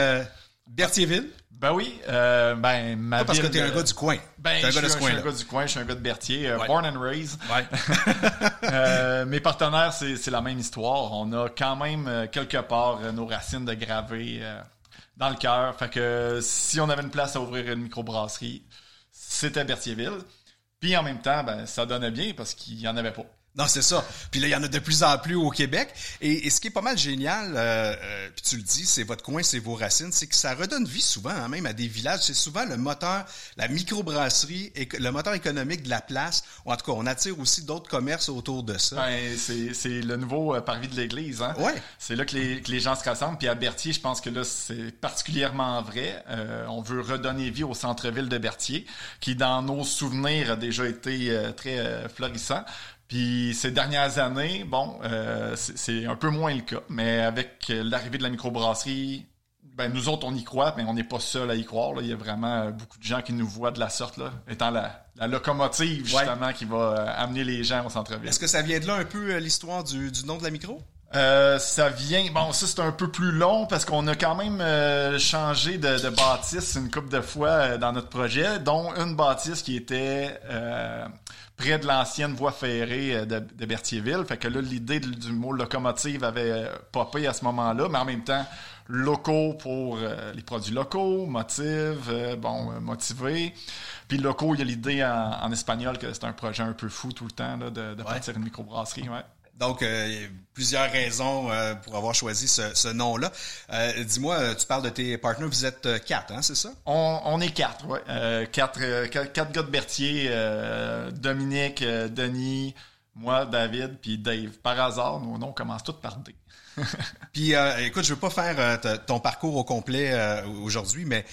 Berthierville. Ben oui, euh, ben ma Pas parce que t'es un gars du coin. Ben, un je, suis, un gars du coin, je suis un gars de Berthier, euh, born and raised. Ouais. [LAUGHS] [LAUGHS] euh, mes partenaires, c'est la même histoire. On a quand même euh, quelque part nos racines de gravé dans le cœur. Fait que si on avait une place à ouvrir une microbrasserie, c'était Berthierville. Puis en même temps, ben ça donnait bien parce qu'il y en avait pas. Non, c'est ça. Puis là, il y en a de plus en plus au Québec. Et, ce qui est pas mal génial, euh, euh, puis tu le dis, c'est votre coin, c'est vos racines, c'est que ça redonne vie souvent, hein, même à des villages. C'est souvent le moteur, la microbrasserie, et le moteur économique de la place. Ou en tout cas, on attire aussi d'autres commerces autour de ça. Ben, c'est le nouveau euh, parvis de l'église. Hein? Ouais. C'est là que les, que les, gens se rassemblent. Puis à Berthier, je pense que là, c'est particulièrement vrai. Euh, on veut redonner vie au centre-ville de Berthier, qui dans nos souvenirs a déjà été très florissant. Puis ces dernières années, bon, euh, c'est un peu moins le cas, mais avec l'arrivée de la microbrasserie, ben nous autres on y croit, mais on n'est pas seul à y croire. Là. Il y a vraiment euh, beaucoup de gens qui nous voient de la sorte, là, étant la, locomotive justement qui va euh, amener les gens au centre-ville. Est-ce que ça vient de là un peu l'histoire du, nom de la micro? ça vient, bon, ça c'est un peu plus long parce qu'on a quand même changé de, bâtisse une couple de fois dans notre projet, dont une bâtisse qui était près de l'ancienne voie ferrée euh, de, de, Berthierville. Fait que là, l'idée du mot locomotive avait euh, popé à ce moment-là, mais en même temps, locaux pour euh, les produits locaux, motive, bon, motivé. Puis locaux, il y a l'idée en, espagnol que c'est un projet un peu fou tout le temps là, de, de partir une microbrasserie. Ouais. Donc, euh, plusieurs raisons euh, pour avoir choisi ce, nom-là. Euh, dis-moi, tu parles de tes partenaires, vous êtes quatre, hein, c'est ça? On, est quatre, oui. quatre, quatre, gars de Berthier, Dominique, Denis, moi, David, puis Dave. Par hasard, nos noms commencent tous par D. [LAUGHS] puis écoute, je veux pas faire ton parcours au complet aujourd'hui, mais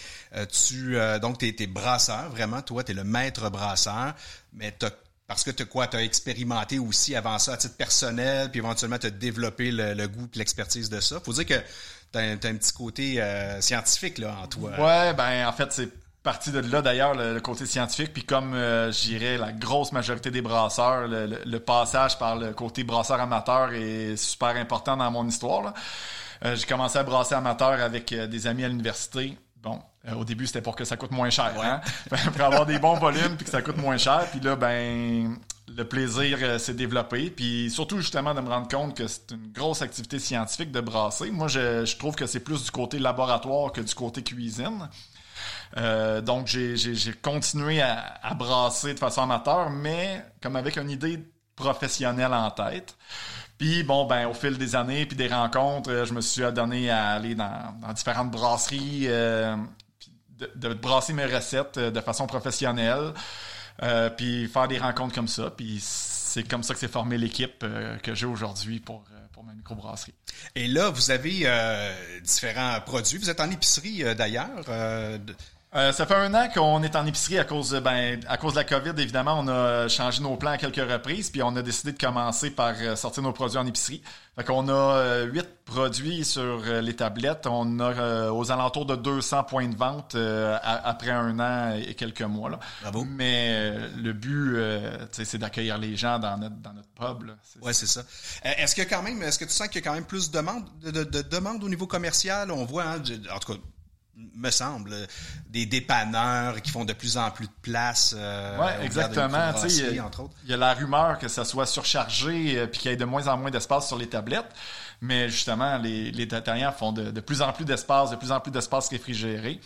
tu donc t'es es brasseur, vraiment, toi, tu es le maître brasseur, mais tu parce que tu quoi, tu as expérimenté aussi avant ça à titre personnel, puis éventuellement tu as développé le, goût et l'expertise de ça. Faut dire que tu as, un petit côté euh, scientifique là en toi. Ouais, ben en fait c'est parti de là d'ailleurs le, côté scientifique puis comme euh, je dirais la grosse majorité des brasseurs le, passage par le côté brasseur amateur est super important dans mon histoire euh, j'ai commencé à brasser amateur avec euh, des amis à l'université bon au début c'était pour que ça coûte moins cher hein? [LAUGHS] pour avoir des bons volumes puis que ça coûte moins cher puis là ben le plaisir s'est développé puis surtout justement de me rendre compte que c'est une grosse activité scientifique de brasser moi je, je trouve que c'est plus du côté laboratoire que du côté cuisine euh, donc, j'ai continué à, brasser de façon amateur, mais comme avec une idée professionnelle en tête. Puis bon, ben au fil des années, puis des rencontres, euh, je me suis donné à aller dans, différentes brasseries, euh, de, brasser mes recettes de façon professionnelle, puis faire des rencontres comme ça. Puis c'est comme ça que s'est formée l'équipe que j'ai aujourd'hui pour, pour ma microbrasserie. Et là, vous avez différents produits. Vous êtes en épicerie d'ailleurs. Euh, ça fait un an qu'on est en épicerie à cause, de, ben, à cause de la COVID. Évidemment, on a changé nos plans à quelques reprises, puis on a décidé de commencer par euh, sortir nos produits en épicerie. Fait qu'on a euh, huit produits sur les tablettes. On a aux alentours de 200 points de vente après un an et quelques mois. Là. Bravo. Mais le but, c'est d'accueillir les gens dans notre, dans notre pub. Oui, c'est ça. est-ce que quand même, est-ce que tu sens qu'il y a quand même plus de demandes de, de, au niveau commercial? On voit, hein, en tout cas, me semble, des dépanneurs qui font de plus en plus de place. Euh, oui, exactement. Il y, a la rumeur que ça soit surchargé et euh, qu'il y ait de moins en moins d'espace sur les tablettes. Mais justement, les, les détaillants font de, plus en plus d'espace, de plus en plus d'espace réfrigéré.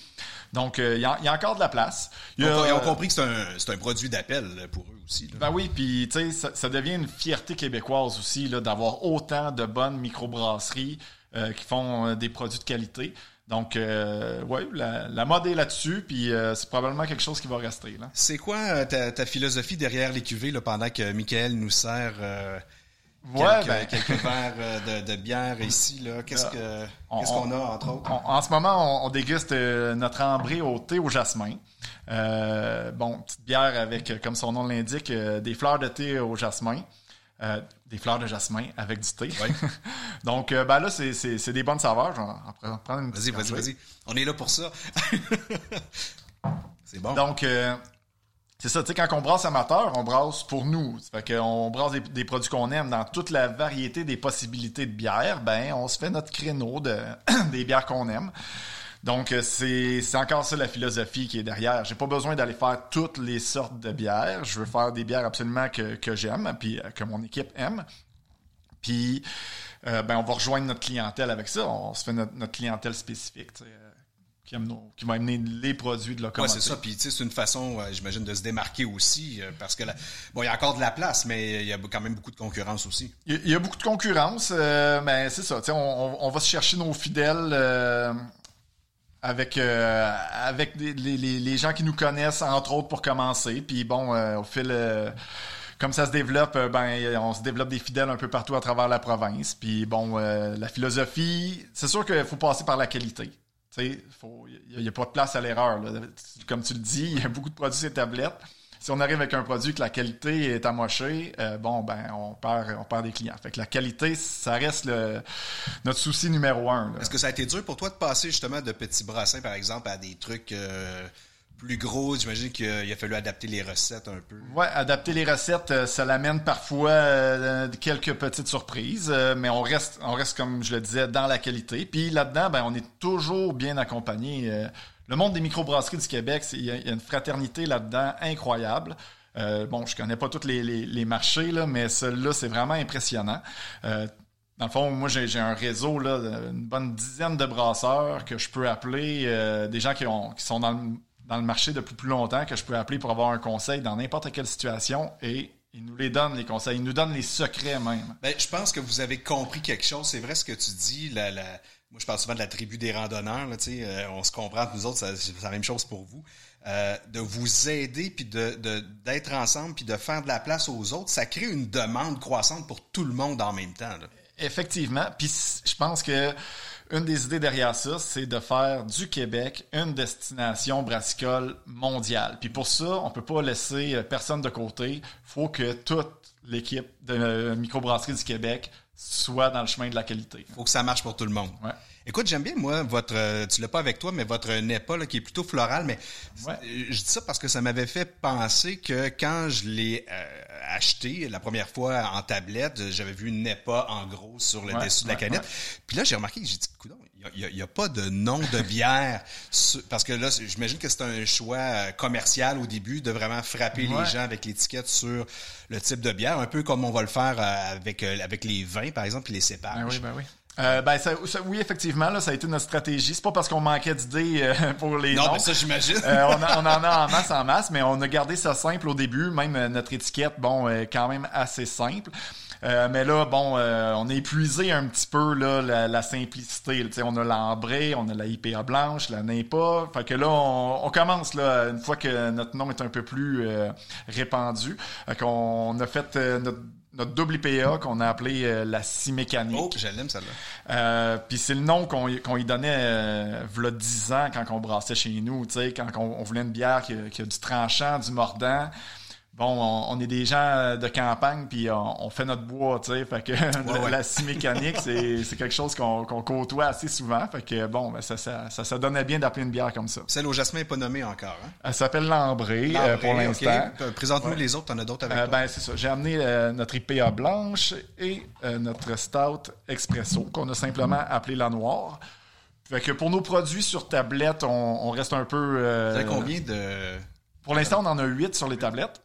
Donc, euh, il, y a, encore de la place. ils ont compris que c'est un, produit d'appel pour eux aussi. Ben oui, puis tu sais, ça, devient une fierté québécoise aussi d'avoir autant de bonnes microbrasseries qui font des produits de qualité. Donc, euh, oui, la, mode est là-dessus, puis euh, c'est probablement quelque chose qui va rester. C'est quoi euh, ta, philosophie derrière les cuvées pendant que Michael nous sert quelques, ben, [LAUGHS] quelques verres de, bière ici? Qu'est-ce qu'on a, entre autres? en ce moment, on, déguste notre ambré au thé au jasmin. bon, petite bière avec, comme son nom l'indique, des fleurs de thé au jasmin. Euh, des fleurs de jasmin avec du thé. [LAUGHS] Donc, euh, ben là, c'est des bonnes saveurs. Vas-y, vas-y, vas-y. On est là pour ça. [LAUGHS] c'est bon. Donc, euh, c'est ça, tu sais, quand on brasse amateur, on brasse pour nous. Ça fait qu'on brasse des, produits qu'on aime dans toute la variété des possibilités de bières. Ben, on se fait notre créneau de, [CLEARS THROAT] des bières qu'on aime. Donc, euh, c'est encore ça la philosophie qui est derrière. J'ai pas besoin d'aller faire toutes les sortes de bières. Je veux faire des bières absolument que, que j'aime, puis euh, que mon équipe aime. Puis, euh, ben, on va rejoindre notre clientèle avec ça. On se fait notre, clientèle spécifique. Qui, qui, va amener les produits de locomotive. Oui, c'est ça. Puis, tu sais, c'est une façon, j'imagine, de se démarquer aussi, parce que, bon, il y a encore de la place, mais il y a quand même beaucoup de concurrence aussi. Il y, a beaucoup de concurrence, mais c'est ça. Tu sais, on, on, va se chercher nos fidèles avec euh, avec les, les, les, gens qui nous connaissent entre autres pour commencer. Puis bon euh, au fil euh, comme ça se développe ben on se développe des fidèles un peu partout à travers la province. Puis bon la philosophie c'est sûr qu'il faut passer par la qualité. Il n'y a, pas de place à l'erreur comme tu le dis il y a beaucoup de produits les tablettes si on arrive avec un produit que la qualité est amochée, euh, bon, ben, on perd, on perd des clients. Fait que la qualité, ça reste le, notre souci numéro un. Est-ce que ça a été dur pour toi de passer justement de petits brassins, par exemple, à des trucs euh, plus gros? J'imagine qu'il a fallu adapter les recettes un peu. Ouais, adapter les recettes, euh, ça l'amène parfois quelques petites surprises, mais on reste, on reste, comme je le disais, dans la qualité. Puis là-dedans, ben, on est toujours bien accompagné le monde des microbrasseries du Québec, il y, a une fraternité là-dedans incroyable. Euh, bon, je connais pas tous les, marchés, là, mais celui-là, c'est vraiment impressionnant. Euh, dans le fond, moi, j'ai un réseau, là, une bonne dizaine de brasseurs que je peux appeler, euh, des gens qui, ont, qui sont dans le, marché depuis plus longtemps, que je peux appeler pour avoir un conseil dans n'importe quelle situation et ils nous les donnent, les conseils. Ils nous donnent les secrets même. Ben, je pense que vous avez compris quelque chose. C'est vrai ce que tu dis. La, moi, je parle souvent de la tribu des randonneurs. Là, euh, on se comprend nous autres, c'est la même chose pour vous. Euh, de vous aider, puis de, d'être ensemble, puis de faire de la place aux autres, ça crée une demande croissante pour tout le monde en même temps. Là. Effectivement. Puis je pense que une des idées derrière ça, c'est de faire du Québec une destination brassicole mondiale. Puis pour ça, on peut pas laisser euh, personne de côté. faut que toute l'équipe de microbrasserie du Québec soit dans le chemin de la qualité. faut que ça marche pour tout le monde. Écoute, j'aime bien, moi, votre, euh, tu l'as pas avec toi, mais votre NEPA, là, qui est plutôt floral, mais Ouais. euh, je dis ça parce que ça m'avait fait penser que quand je l'ai euh, acheté la première fois en tablette, j'avais vu une NEPA en gros sur le Ouais, dessus de la ouais, canette. Puis là, j'ai remarqué, j'ai dit, coudonc, il n'y a, pas de nom de bière. parce que là, j'imagine que c'est un choix euh, commercial au début de vraiment frapper Ouais. les gens avec l'étiquette sur le type de bière, un peu comme on va le faire euh, avec, euh, avec les vins, par exemple, puis les cépages. Ben oui, ben oui. Euh, ben ça- ça- oui, effectivement, là, ça a été notre stratégie. C'est pas parce qu'on manquait d'idées euh, [LAUGHS] pour les Non, noms. mais ça, j'imagine. Euh, on, en a en [LAUGHS] masse, en masse, mais on a gardé ça simple au début. Même notre étiquette, bon, est quand même assez simple. Euh, mais là, bon, euh, on a épuisé un petit peu là, la, la simplicité. Tu sais, on a l'ambré, on a la IPA blanche, la NEPA. Fait que là, on, on commence là, une fois que notre nom est un peu plus euh, répandu. Fait qu'on a fait euh, notre, notre double IPA qu'on a appelé euh, la scie mécanique. Oh, je l'aime, celle-là. Euh, puis c'est le nom qu'on y- qu'on y donnait euh, v'là 10 ans quand on brassait chez nous, tu sais, quand on, on voulait une bière qui, qui a du tranchant, du mordant. Bon, on, on est des gens euh, de campagne, puis on, on fait notre bois, tu sais, fait que [LAUGHS] la, ouais. la scie mécanique, c'est quelque chose qu'on côtoie assez souvent, fait que bon, ben, ça, ça, ça, ça donnait bien d'appeler une bière comme ça. Celle au jasmin n'est pas nommée encore. Hein? Elle s'appelle l'ambré euh, pour l'instant. ok. Euh, Présente-nous les autres, t'en as d'autres avec Euh, toi. ben, c'est ça. J'ai amené euh, notre IPA blanche et notre Stout Expresso, qu'on a simplement appelé la noire. Fait que pour nos produits sur tablette, on, on reste un peu. Vous avez combien de... Pour l'instant, on en a 8 sur les tablettes.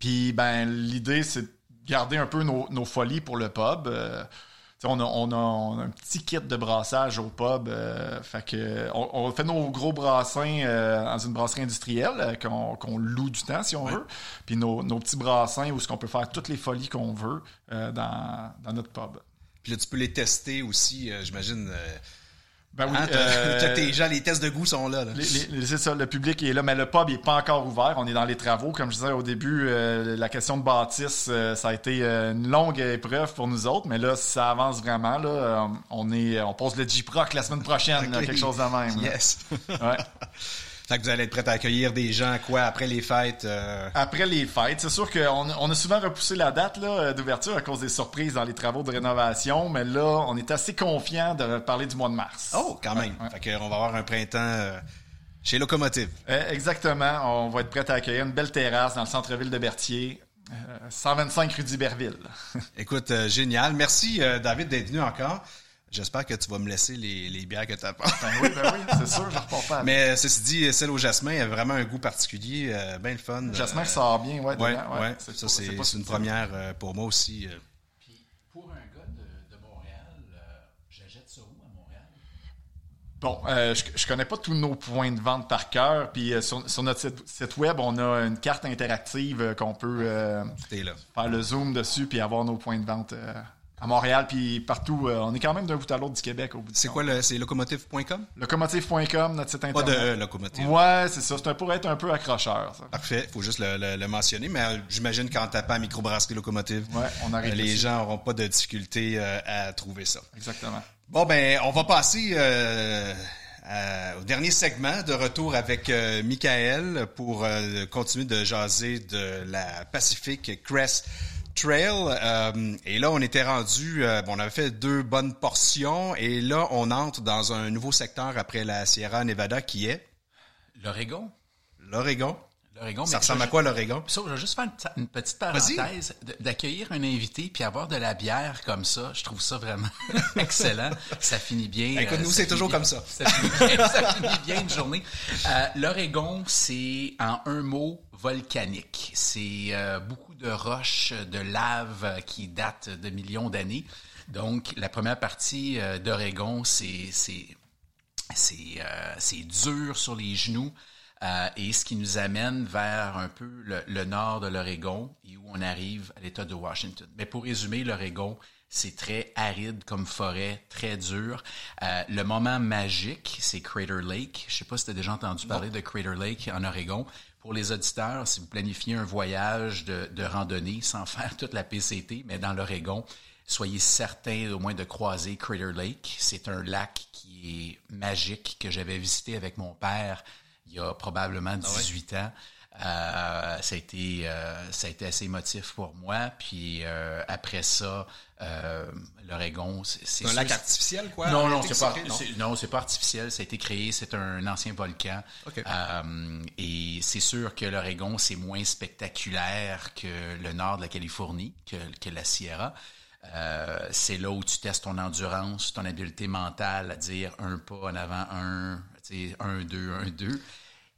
Puis, ben, l'idée, c'est de garder un peu nos, nos folies pour le pub. Euh, on, a, on, a, on a un petit kit de brassage au pub. euh, fait que on, on fait nos gros brassins euh, dans une brasserie industrielle qu'on qu'on loue du temps, si on veut. Puis nos, nos petits brassins où ce qu'on peut faire toutes les folies qu'on veut dans, dans notre pub. Puis là, tu peux les tester aussi, j'imagine. Ben oui, hein, euh, [LAUGHS] tes gens, les tests de goût sont là. C'est ça, le public est là, mais le pub n'est pas encore ouvert. On est dans les travaux. Comme je disais au début, euh, la question de bâtisse, euh, ça a été euh, une longue épreuve pour nous autres, mais là, ça avance vraiment. Là, on est, on pose le J-Proc la semaine prochaine, là, [LAUGHS] quelque chose de même. Yes. [LAUGHS] Ouais. Fait que vous allez être prêt à accueillir des gens, quoi, après les fêtes. euh, Après les fêtes, c'est sûr qu'on on a souvent repoussé la date là, euh, d'ouverture à cause des surprises dans les travaux de rénovation, mais là, on est assez confiant de parler du mois de mars. Oh, quand même. Ouais, ouais. Fait qu'on va avoir un printemps euh, chez Locomotive. Euh, exactement. On va être prêt à accueillir une belle terrasse dans le centre-ville de Berthier, euh, 125 rue d'Iberville. [LAUGHS] Écoute, euh, génial. Merci, David, d'être venu encore. J'espère que tu vas me laisser les, les bières que tu as Ben oui, ben oui, c'est sûr, je repars pas. Mais euh, ceci dit, celle au jasmin a vraiment un goût particulier, euh, bien le fun. Le jasmin Euh, ressort bien, ouais. Ouais, dedans, ouais. C'est Ça, c'est une première euh, pour moi aussi. euh. Puis pour un gars de, de Montréal, j'achète ça où à Montréal? Bon, euh, je, je connais pas tous nos points de vente par cœur. Puis euh, sur, sur notre site, site web, on a une carte interactive euh, qu'on peut euh, là. faire le zoom dessus puis avoir nos points de vente euh, à Montréal puis partout. euh, on est quand même d'un bout à l'autre du Québec au bout C'est quoi le c'est locomotive.com? Locomotive.com, notre site Pas internet. de locomotive. Ouais, c'est ça. C'est un, pour être un peu accrocheur, ça. Parfait, faut juste le, le- le mentionner, mais euh, j'imagine qu'en tapant microbrasserie locomotive, Ouais, on arrive euh, les gens auront pas de difficulté euh, à trouver ça. Exactement. Bon ben, on va passer euh, à- au dernier segment de retour avec euh, Michael pour euh, continuer de jaser de la Pacific Crest Trail. Euh, et là, on était rendu, euh, on avait fait deux bonnes portions et là, on entre dans un nouveau secteur après la Sierra Nevada qui est L'Oregon? l'Oregon. L'Oregon, Ça ressemble à quoi l'Oregon? Ça, je vais juste faire une, petite- une petite Vas-y. parenthèse. D'accueillir un invité puis avoir de la bière comme ça, je trouve ça vraiment [LAUGHS] excellent. Ça finit bien. Ben, écoute, euh, nous, c'est toujours bien- comme ça. Ça finit bien, [LAUGHS] ça finit bien une journée. Euh, L'Oregon, c'est en un mot volcanique. C'est euh, beaucoup de roches, de lave qui datent de millions d'années. Donc, la première partie euh, d'Oregon, c'est c'est euh, c'est dur sur les genoux euh, et ce qui nous amène vers un peu le, le nord de l'Oregon et où on arrive à l'État de Washington. Mais pour résumer, l'Oregon, c'est très aride comme forêt, très dur. Euh, le moment magique, c'est Crater Lake. Je sais pas si tu as déjà entendu parler de Crater Lake en Oregon. Pour les auditeurs, si vous planifiez un voyage de, de randonnée sans [LAUGHS] faire toute la PCT, mais dans l'Oregon, soyez certains au moins de croiser Crater Lake. C'est un lac qui est magique que j'avais visité avec mon père il y a probablement 18 ans. Euh, ça, a été, euh, ça a été assez émotif pour moi. Puis euh, après ça, l'Oregon, c'est un lac artificiel, quoi? non, non, c'est pas, non? c'est- pas artificiel. Ça a été créé. C'est un ancien volcan. Et c'est sûr que l'Oregon, c'est moins spectaculaire que le nord de la Californie, que, que la Sierra. C'est là où tu testes ton endurance, ton habileté mentale à dire un pas en avant, un, sais, un, deux, un, deux.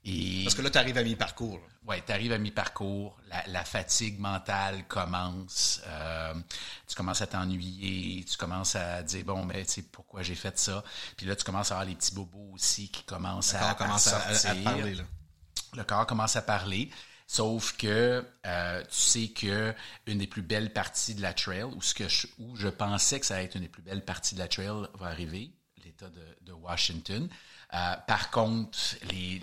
Et Parce que là, tu arrives à mi-parcours. Ouais, tu arrives à mi-parcours, la, la fatigue mentale commence, euh, tu commences à t'ennuyer, tu commences à dire bon, mais tu sais pourquoi j'ai fait ça? Puis là, tu commences à avoir les petits bobos aussi qui commencent Le à, corps commence à- à- à parler, là. Le corps commence à parler. Sauf que euh, tu sais que une des plus belles parties de la trail, ou ce que je, où je pensais que ça allait être une des plus belles parties de la trail, va arriver, de, Washington. Euh, par contre,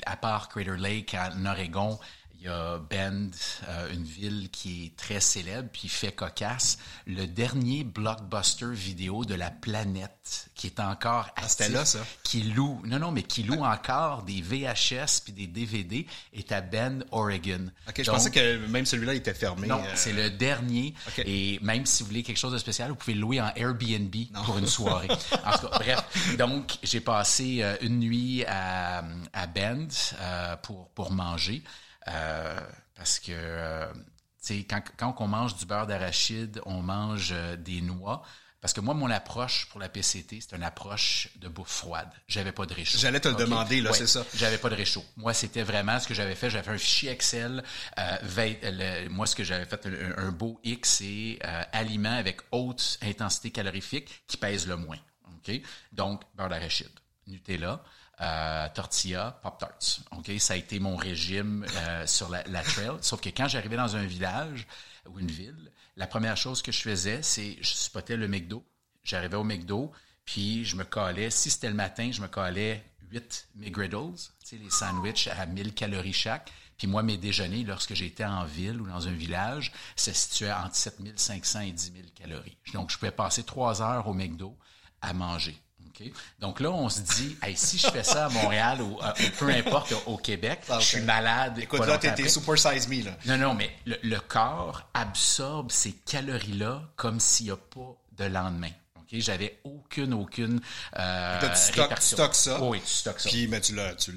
à part Crater Lake en Oregon, il y a Bend, euh, une ville qui est très célèbre, puis fait cocasse. Le dernier blockbuster vidéo de la planète, qui est encore actif, Ah, là, ça? qui loue, non, non, mais qui loue encore des VHS puis des DVD, est à Bend, Oregon. OK, je pensais que même celui-là était fermé. non, euh, c'est le dernier. OK. Et même si vous voulez quelque chose de spécial, vous pouvez le louer en Airbnb pour une soirée. [LAUGHS] en tout cas, bref. Donc, j'ai passé euh, une nuit à, à Bend euh, pour, pour manger. Euh, parce que, euh, tu sais, quand, quand on mange du beurre d'arachide, on mange euh, des noix. Parce que moi, mon approche pour la PCT, c'est une approche de bouffe froide. J'avais pas de réchaud. J'allais te le demander, là, Ouais. c'est ça. J'avais pas de réchaud. Moi, c'était vraiment ce que j'avais fait. J'avais fait un fichier Excel. Euh, le- moi, ce que j'avais fait, un, un beau X, c'est euh, aliments avec haute intensité calorifique qui pèse le moins. OK? Donc, beurre d'arachide, Nutella, euh, tortilla, Pop-Tarts. OK? Ça a été mon régime euh, sur la, la trail. Sauf que quand j'arrivais dans un village ou une ville, la première chose que je faisais, c'est je spottais le McDo. J'arrivais au McDo, puis je me collais, si c'était le matin, je me collais 8 McGriddles, les sandwichs à 1000 calories chaque. Puis moi, mes déjeuners, lorsque j'étais en ville ou dans un village, se situaient entre 7500 et 10 000 calories. Donc, je pouvais passer trois heures au McDo à manger. Donc là, on se dit, hey, si je fais ça à Montréal ou, euh, ou peu importe au Québec, je suis malade. Écoute, là, t'es super size me, là. Non, non, mais le, le corps absorbe ces calories-là comme s'il n'y a pas de lendemain. J'avais aucune, aucune euh, Là, tu stockes, tu stockes ça? Oui, tu stockes ça. Puis, mais tu le, tu,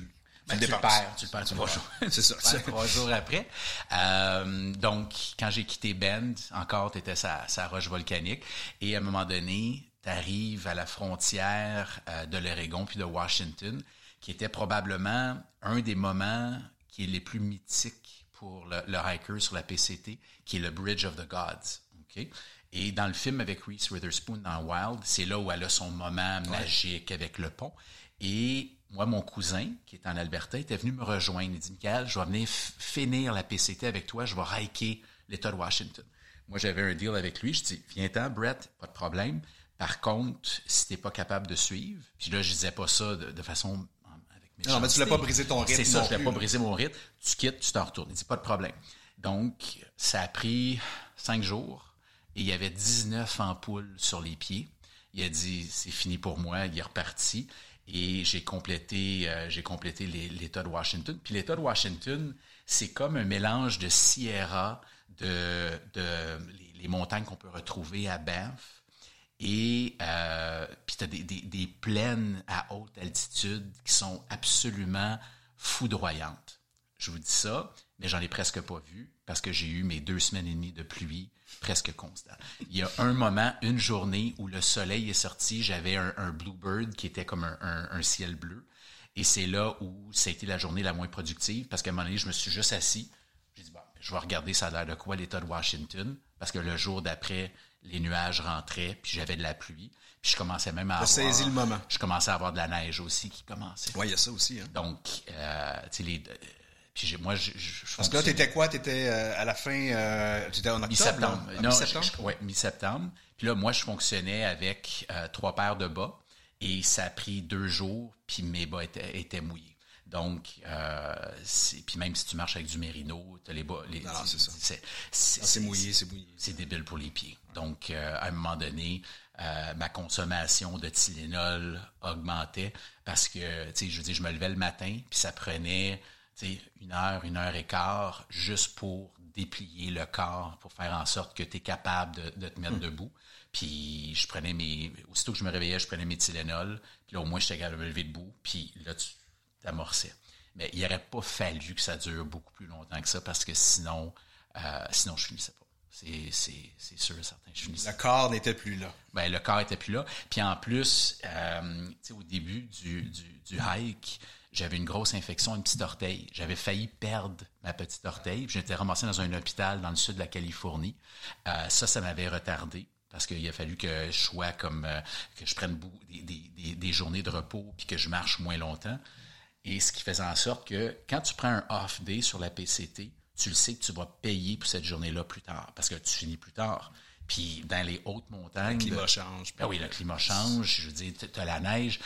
Ben, le tu le perds, tu le perds trois jours. C'est ça. [LAUGHS] Tu trois jours après. Euh, donc, quand j'ai quitté Bend, encore, tu étais sa, sa roche volcanique. Et à un moment donné, tu arrives à la frontière euh, de l'Oregon puis de Washington, qui était probablement un des moments qui est les plus mythiques pour le, le hiker sur la PCT, qui est le Bridge of the Gods. Et dans le film avec Reese Witherspoon dans Wild, c'est là où elle a son moment magique avec le pont. Et moi, mon cousin, qui est en Alberta, était venu me rejoindre. Il dit, Michael, je vais venir finir la PCT avec toi, je vais hiker l'État de Washington. Moi, j'avais un deal avec lui. Je dis, viens-t'en, Brett, pas de problème. Par contre, si t'es pas capable de suivre, puis là, je disais pas ça de, de façon avec Non, mais tu voulais méchanceté. pas briser ton rythme C'est ça, non je plus, pas là. briser mon rythme. Tu quittes, tu t'en retournes. Il dit, pas de problème. Donc, ça a pris cinq jours et il y avait 19 ampoules sur les pieds. Il a dit, c'est fini pour moi. Il est reparti. Et j'ai complété, euh, j'ai complété l'État de Washington. Puis l'État de Washington, c'est comme un mélange de Sierra, de, de les, les montagnes qu'on peut retrouver à Banff, et euh, puis tu as des, des, plaines à haute altitude qui sont absolument foudroyantes. Je vous dis ça, mais j'en ai presque pas vu parce que j'ai eu mes deux semaines et demie de pluie presque constante. Il y a un moment, une journée où le soleil est sorti, j'avais un, un bluebird qui était comme un, un- un ciel bleu. Et c'est là où ça a été la journée la moins productive parce qu'à un moment donné, je me suis juste assis. J'ai dit, bon, je vais regarder ça a l'air de quoi l'État de Washington parce que le jour d'après, les nuages rentraient, puis j'avais de la pluie. Puis je commençais même à avoir... saisi le moment. Je commençais à avoir de la neige aussi qui commençait. Ouais, il y a ça aussi. Hein. Donc, euh, tu sais, les... euh, puis moi, je, je, je Parce que là, t'étais quoi? T'étais euh, à la fin... Euh, t'étais en octobre? mi-septembre. Non, mi-septembre? ouais, mi-septembre. Puis là, moi, je fonctionnais avec euh, trois paires de bas et ça a pris deux jours, puis mes bas étaient, étaient mouillés. Donc, euh, puis même si tu marches avec du mérino, t'as les bas... Les, c'est ça. C'est mouillé, c'est mouillé. c'est débile pour les pieds. Donc, euh, à un moment donné, euh, ma consommation de Tylenol augmentait parce que, tu sais, je veux dire, je me levais le matin, puis ça prenait une heure, une heure et quart, juste pour déplier le corps, pour faire en sorte que tu es capable de, te mettre hmm. debout. Puis je prenais mes. Aussitôt que je me réveillais, je prenais mes Tylenol. Puis là, au moins, j'étais capable de me lever debout. Puis là, tu t'amorçais. Mais il n'aurait pas fallu que ça dure beaucoup plus longtemps que ça parce que sinon, euh, sinon je finissais pas. C'est sûr et certain. Je finissais. Le corps n'était plus là. Ben, le corps était plus là. Puis en plus, euh, au début du, du, du hike, j'avais une grosse infection, une petite orteil. J'avais failli perdre ma petite orteil. J'étais ramassé dans un hôpital dans le sud de la Californie. Euh, ça, ça m'avait retardé parce qu'il a fallu que je sois comme euh, que je prenne des, des, des, journées de repos puis que je marche moins longtemps. Et ce qui faisait en sorte que quand tu prends un off day sur la PCT, tu le sais que tu vas payer pour cette journée-là plus tard parce que tu finis plus tard. Puis dans les hautes montagnes. Le climat change. Ah oui, le climat change. Je veux dire, tu as la neige.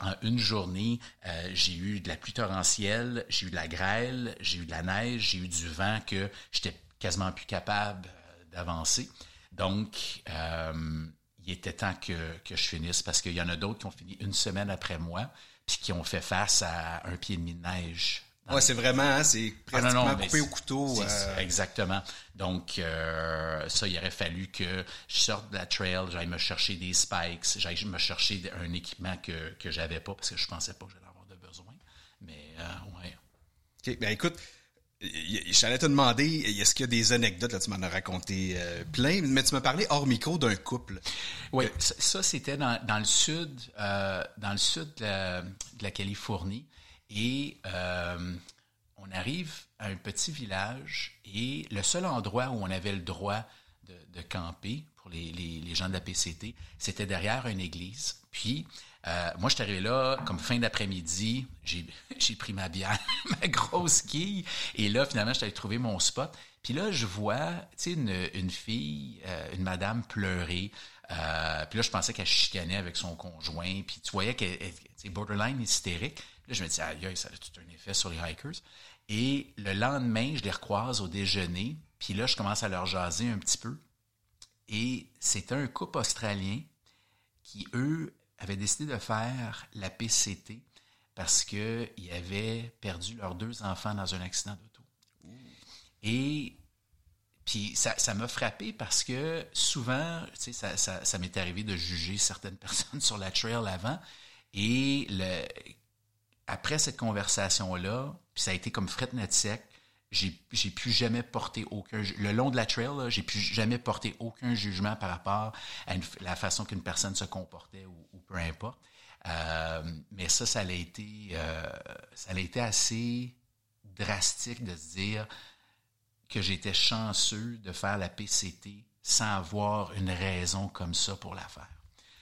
En une journée, euh, j'ai eu de la pluie torrentielle, j'ai eu de la grêle, j'ai eu de la neige, j'ai eu du vent que j'étais quasiment plus capable euh, d'avancer. Donc, euh, il était temps que, que je finisse parce qu'il y en a d'autres qui ont fini une semaine après moi puis qui ont fait face à un pied et demi de neige Ouais, c'est vraiment, hein, c'est ah, pratiquement coupé au couteau. Euh. Exactement. Donc, euh, ça, il aurait fallu que je sorte de la trail, j'aille me chercher des spikes, j'aille me chercher un équipement que, que j'avais pas parce que je pensais pas que j'allais avoir de besoin. Mais, euh, ouais. OK. Ben, écoute, j'allais te demander, est-ce qu'il y a des anecdotes, là, tu m'en as raconté plein, mais tu m'as parlé hors micro d'un couple. Oui, ça, c'était dans, dans, le sud, dans le sud de la Californie. Et euh, on arrive à un petit village et le seul endroit où on avait le droit de, camper pour les, les, gens de la PCT, c'était derrière une église. Puis, euh, moi, je suis arrivé là comme fin d'après-midi. J'ai [LAUGHS] pris ma bière, [LAUGHS] ma grosse quille. Et là, finalement, je suis allé trouver mon spot. Puis là, je vois, tu sais, une, une, fille, euh, une madame pleurer. Euh, puis là, je pensais qu'elle chicanait avec son conjoint. Puis tu voyais qu'elle était borderline hystérique. Là, je me dis, aïe, ça a tout un effet sur les hikers. Et le lendemain, je les recroise au déjeuner. Puis là, je commence à leur jaser un petit peu. Et c'était un couple australien qui, eux, avaient décidé de faire la PCT parce qu'ils avaient perdu leurs deux enfants dans un accident d'auto. Et puis ça, m'a frappé parce que souvent, tu sais, ça, ça, m'est arrivé de juger certaines [LAUGHS] personnes sur la trail avant. Et après cette conversation-là, puis ça a été comme fret net sec, j'ai, plus jamais porté aucun le long de la trail j'ai plus jamais porté aucun jugement par rapport à la façon qu'une personne se comportait ou, peu importe euh, mais ça ça a été euh, ça a été assez drastique de se dire que j'étais chanceux de faire la PCT sans avoir une raison comme ça pour la faire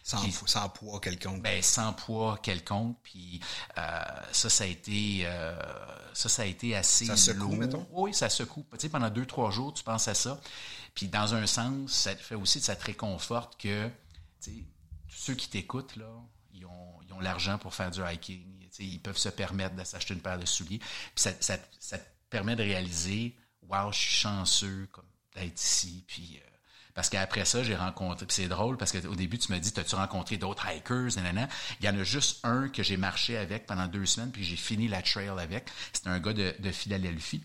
sans, poids quelconque. Ben, sans poids quelconque. Puis euh, ça, ça a été euh, ça, ça a été assez. Ça secoue, mettons? Oui, ça secoue. Tu sais, pendant deux, trois jours, tu penses à ça. Puis dans un sens, ça te fait aussi, ça te réconforte que tu sais, ceux qui t'écoutent, là, ils ont, ils ont l'argent pour faire du hiking. Ils peuvent se permettre de s'acheter une paire de souliers. Puis ça, ça, ça te permet de réaliser, wow, je suis chanceux d'être ici. Puis euh, parce qu'après ça, j'ai rencontré, c'est drôle parce qu'au début, tu me dis, as-tu rencontré d'autres hikers. Il y en a juste un que j'ai marché avec pendant deux semaines, puis j'ai fini la trail avec. C'était un gars de, de Philadelphie.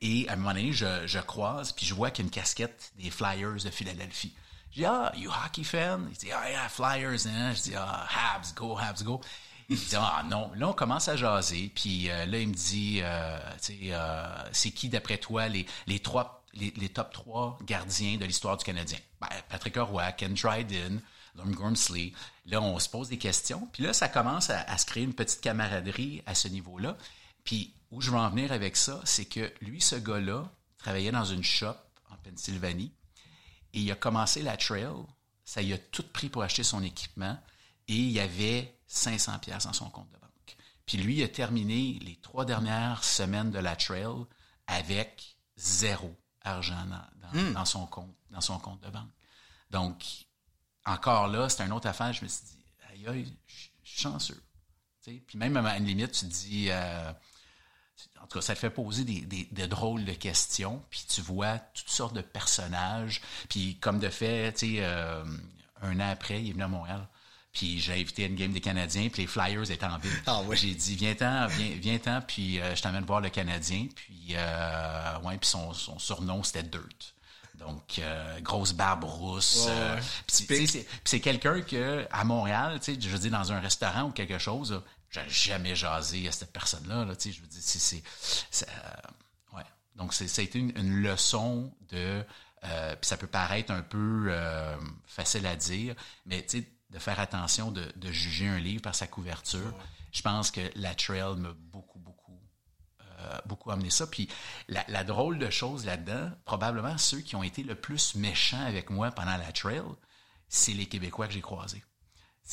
Et à un moment donné, je, je croise, puis je vois qu'il y a une casquette des Flyers de Philadelphie. Je dis, ah, you hockey fan? Il dit, ah, yeah, Flyers. Hein? Je dis, ah, Habs, go, Habs, go. Il dit, ah, non. Là, on commence à jaser. Puis euh, là, il me dit, euh, tu sais, euh, c'est qui, d'après toi, les, les trois les, top 3 gardiens de l'histoire du Canadien? Ben, Patrick Roy, Ken Dryden, Lorne Gormsley. Là, on se pose des questions. Puis là, ça commence à, se créer une petite camaraderie à ce niveau-là. Puis où je veux en venir avec ça, c'est que lui, ce gars-là, travaillait dans une shop en Pennsylvanie et il a commencé la trail. Ça y a tout pris pour acheter son équipement et il y avait 500 pièces dans son compte de banque. Puis lui, il a terminé les trois dernières semaines de la trail avec zéro argent hmm. dans, son compte, dans son compte de banque. Donc, encore là, c'est une autre affaire. Je me suis dit, aïe, aïe, je suis chanceux. Puis même à une limite, tu te dis, euh, en tout cas, ça te fait poser des, des, drôles de questions, puis tu vois toutes sortes de personnages. Puis comme de fait, tu sais, euh, un an après, il est venu à Montréal. Puis j'ai invité une game des Canadiens, puis les Flyers étaient en ville. Ah ouais. J'ai dit viens-t'en, viens, viens-ten, puis euh, je t'amène voir le Canadien. Puis euh, ouais, puis son, son surnom c'était Dirt. Donc euh, grosse barbe rousse. Ouais, euh, puis c'est- quelqu'un que à Montréal, tu sais, je dire dans un restaurant ou quelque chose, j'ai jamais jasé à cette personne-là. Là, je veux dire, c'est, euh, ouais. Donc ça a été une, leçon de, euh, puis ça peut paraître un peu euh, facile à dire, mais de faire attention de, de juger un livre par sa couverture. Je pense que la trail m'a beaucoup, beaucoup beaucoup amené ça. Puis la, la drôle de chose là-dedans, probablement ceux qui ont été le plus méchants avec moi pendant la trail, c'est les Québécois que j'ai croisés.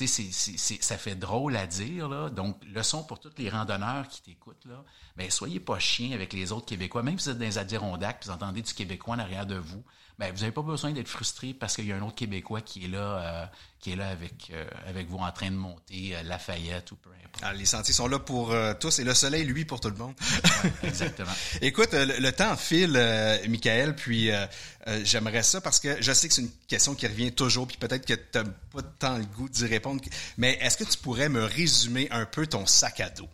Ça fait drôle à dire. Donc, leçon pour tous les randonneurs qui t'écoutent, là. Mais soyez pas chiens avec les autres Québécois. Même si vous êtes dans les Adirondacks, vous entendez du Québécois en arrière de vous, ben, vous n'avez pas besoin d'être frustré parce qu'il y a un autre Québécois qui est là, euh, qui est là avec, euh, avec vous en train de monter euh, Lafayette ou peu importe. Ah, les sentiers sont là pour euh, tous et le soleil, lui, pour tout le monde. Exactement. [LAUGHS] Écoute, euh, le, le temps file, euh, Michael, puis j'aimerais ça parce que je sais que c'est une question qui revient toujours, puis peut-être que tu n'as pas tant le goût d'y répondre, mais est-ce que tu pourrais me résumer un peu ton sac à dos?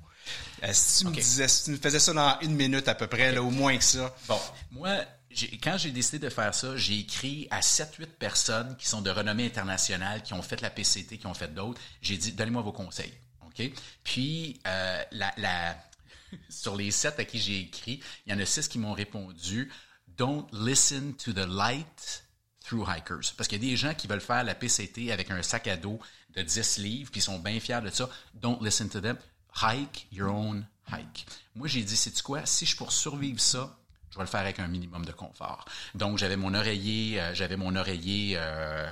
Si tu me disais, si tu me faisais ça dans une minute à peu près, là, au moins que ça. Bon, moi, quand j'ai décidé de faire ça, j'ai écrit à 7-8 personnes qui sont de renommée internationale, qui ont fait la PCT, qui ont fait d'autres. J'ai dit, donnez-moi vos conseils. OK? Puis, euh, la, [LAUGHS] sur les 7 à qui j'ai écrit, il y en a 6 qui m'ont répondu, Don't listen to the light through hikers. Parce qu'il y a des gens qui veulent faire la PCT avec un sac à dos de 10 livres, puis ils sont bien fiers de ça. Don't listen to them. Hike your own hike. Moi, j'ai dit, c'est quoi? Si je pour survivre ça, je vais le faire avec un minimum de confort. Donc, j'avais mon oreiller, euh, j'avais mon oreiller euh,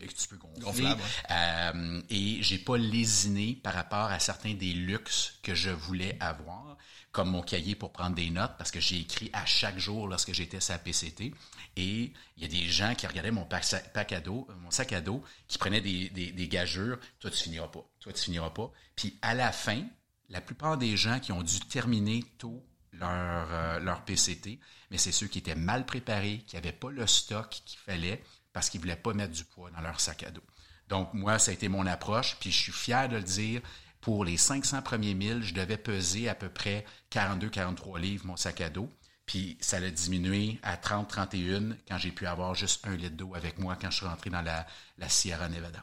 que tu peux gonfler. Gonflable, Euh, et j'ai pas lésiné par rapport à certains des luxes que je voulais avoir, comme mon cahier pour prendre des notes, parce que j'ai écrit à chaque jour lorsque j'étais la PCT. Et il y a des gens qui regardaient mon pack, pack à dos, mon sac à dos, qui prenaient des, des, des gageurs. Toi, tu finiras pas. Toi, tu finiras pas. Puis à la fin, la plupart des gens qui ont dû terminer tôt leur, euh, leur PCT, mais c'est ceux qui étaient mal préparés, qui n'avaient pas le stock qu'il fallait parce qu'ils ne voulaient pas mettre du poids dans leur sac à dos. Donc, moi, ça a été mon approche, puis je suis fier de le dire. Pour les 500 premiers milles, je devais peser à peu près 42-43 livres mon sac à dos. Puis ça l'a diminué à 30-31 quand j'ai pu avoir juste un litre d'eau avec moi quand je suis rentré dans la, la Sierra Nevada.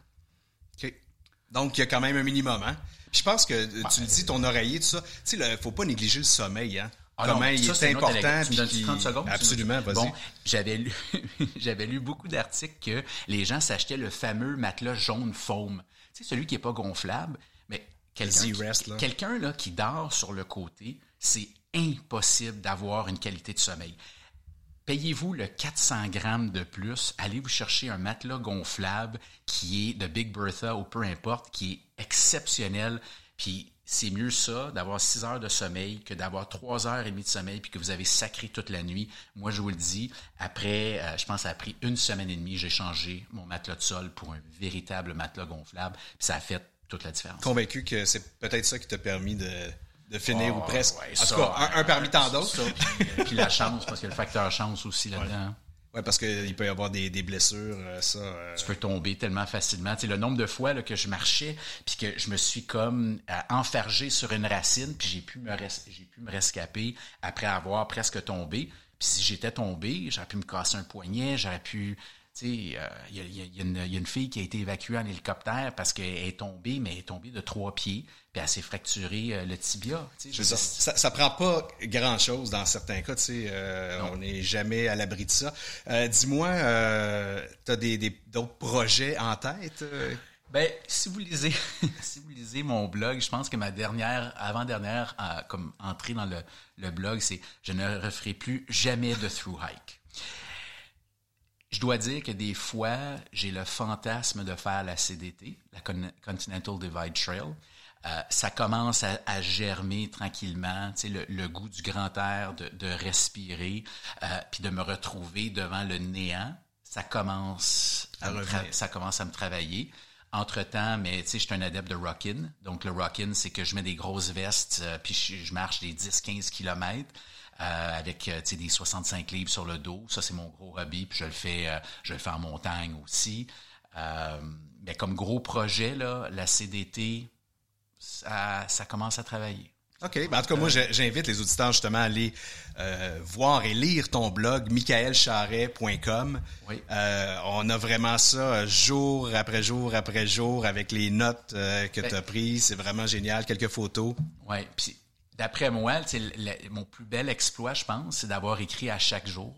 OK. Donc, il y a quand même un minimum, hein? Je pense que euh, tu le dis, ton oreiller, tout ça. Tu sais, il faut pas négliger le sommeil, hein? Ah Comment non, il ça, est c'est important. anecdote. Tu me puis donnes 30 secondes? Absolument, vas-y. Bon, j'avais lu, [LAUGHS] j'avais lu beaucoup d'articles que les gens s'achetaient le fameux matelas jaune foam. Tu sais, celui qui est pas gonflable, mais quelqu'un qui, là. quelqu'un, là, qui dort sur le côté, c'est impossible d'avoir une qualité de sommeil. Payez-vous le 400 grammes de plus, allez vous chercher un matelas gonflable qui est de Big Bertha ou peu importe, qui est exceptionnel. Puis c'est mieux ça, d'avoir 6 heures de sommeil, que d'avoir 3 heures et demie de sommeil, puis que vous avez sacré toute la nuit. Moi, je vous le dis, après, euh, je pense que ça a pris une semaine et demie, j'ai changé mon matelas de sol pour un véritable matelas gonflable, puis ça a fait toute la différence. Convaincu que c'est peut-être ça qui t'a permis de, de finir Oh, ou presque. ouais, en ça, tout cas, un, un parmi tant d'autres. Puis, euh, puis la chance, parce a le facteur chance aussi là-dedans. Ouais, parce qu'il peut y avoir des, des blessures, euh, ça. euh, tu peux tomber tellement facilement. Tu sais, le nombre de fois là, que je marchais, puis que je me suis comme euh, sur une racine, puis j'ai pu me res- j'ai pu me rescaper après avoir presque tombé. Puis si j'étais tombé, j'aurais pu me casser un poignet, j'aurais pu... Tu euh, il y, a, y y une- fille qui a été évacuée en hélicoptère parce qu'elle est tombée, mais elle est tombée de trois pieds, puis elle s'est fracturé euh, le tibia. Tu sais, je veux Ça, dire, ça, ça prend pas grand chose dans certains cas, tu euh, on n'est jamais à l'abri de ça. Euh, Dis-moi, euh, t'as des des- d'autres projets en tête? Ben, si vous lisez, [LAUGHS] si vous lisez mon blog, je pense que ma dernière, avant-dernière, comme entrée dans le, le blog, c'est je ne referai plus jamais de through hike. Je dois dire que des fois, j'ai le fantasme de faire la CDT, la Con- Continental Divide Trail. Euh, ça commence à, à germer tranquillement, tu sais, le, le goût du grand air, de, de respirer, euh, puis de me retrouver devant le néant. Ça commence à, me ça commence à me travailler. Entre-temps, mais tu sais, je suis un adepte de rock-in. Donc, le rock-in, c'est que je mets des grosses vestes, euh, puis je, je marche des 10-15 kilomètres euh, avec euh, des 65 livres sur le dos. Ça, c'est mon gros hobby, puis je le fais, euh, je le fais en montagne aussi. mais comme gros projet, là, la CDT, ça, ça commence à travailler. OK. Ben, en tout cas, moi, j'invite les auditeurs justement à aller euh, voir et lire ton blog, michaelcharret.com. Oui. Euh, on a vraiment ça jour après jour après jour avec les notes que ben tu as prises. C'est vraiment génial. Quelques photos. Oui. Puis, d'après moi, mon plus bel exploit, je pense, c'est d'avoir écrit à chaque jour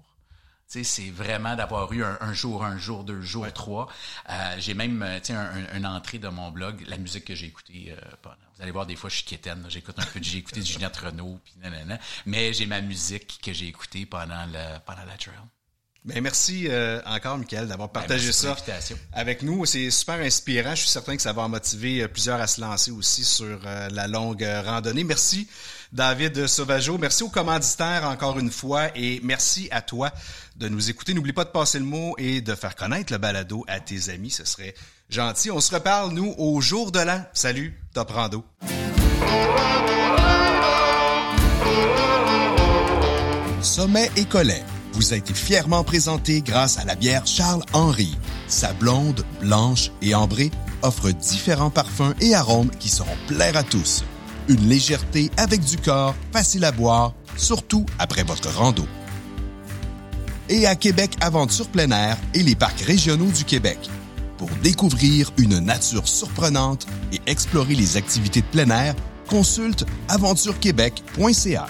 c'est vraiment d'avoir eu un, jour, un jour, deux jours, trois. Euh, j'ai même euh, un, une entrée de mon blog, la musique que j'ai écoutée euh, pendant. Vous allez voir, des fois, je suis quétaine. J'écoute un peu, j'ai écouté du Juliette Renault, puis nanana. Mais j'ai ma musique que j'ai écoutée pendant, le, pendant la trail. Ben merci euh, encore, Michael, d'avoir ben, partagé ça avec nous. C'est super inspirant. Je suis certain que ça va en motiver euh, plusieurs à se lancer aussi sur euh, la longue randonnée. Merci, David Sauvageau. Merci aux commanditaires encore une fois et merci à toi de nous écouter. N'oublie pas de passer le mot et de faire connaître le balado à tes amis. Ce serait gentil. On se reparle, nous, au jour de l'an. Salut, Top Rando. Sommet et Collet vous a été fièrement présenté grâce à la bière Charles Henry. Sa blonde, blanche et ambrée offre différents parfums et arômes qui seront plaire à tous. Une légèreté avec du corps, facile à boire, surtout après votre rando. Et à Québec Aventure plein air et les parcs régionaux du Québec. Pour découvrir une nature surprenante et explorer les activités de plein air, consulte aventurequebec.ca.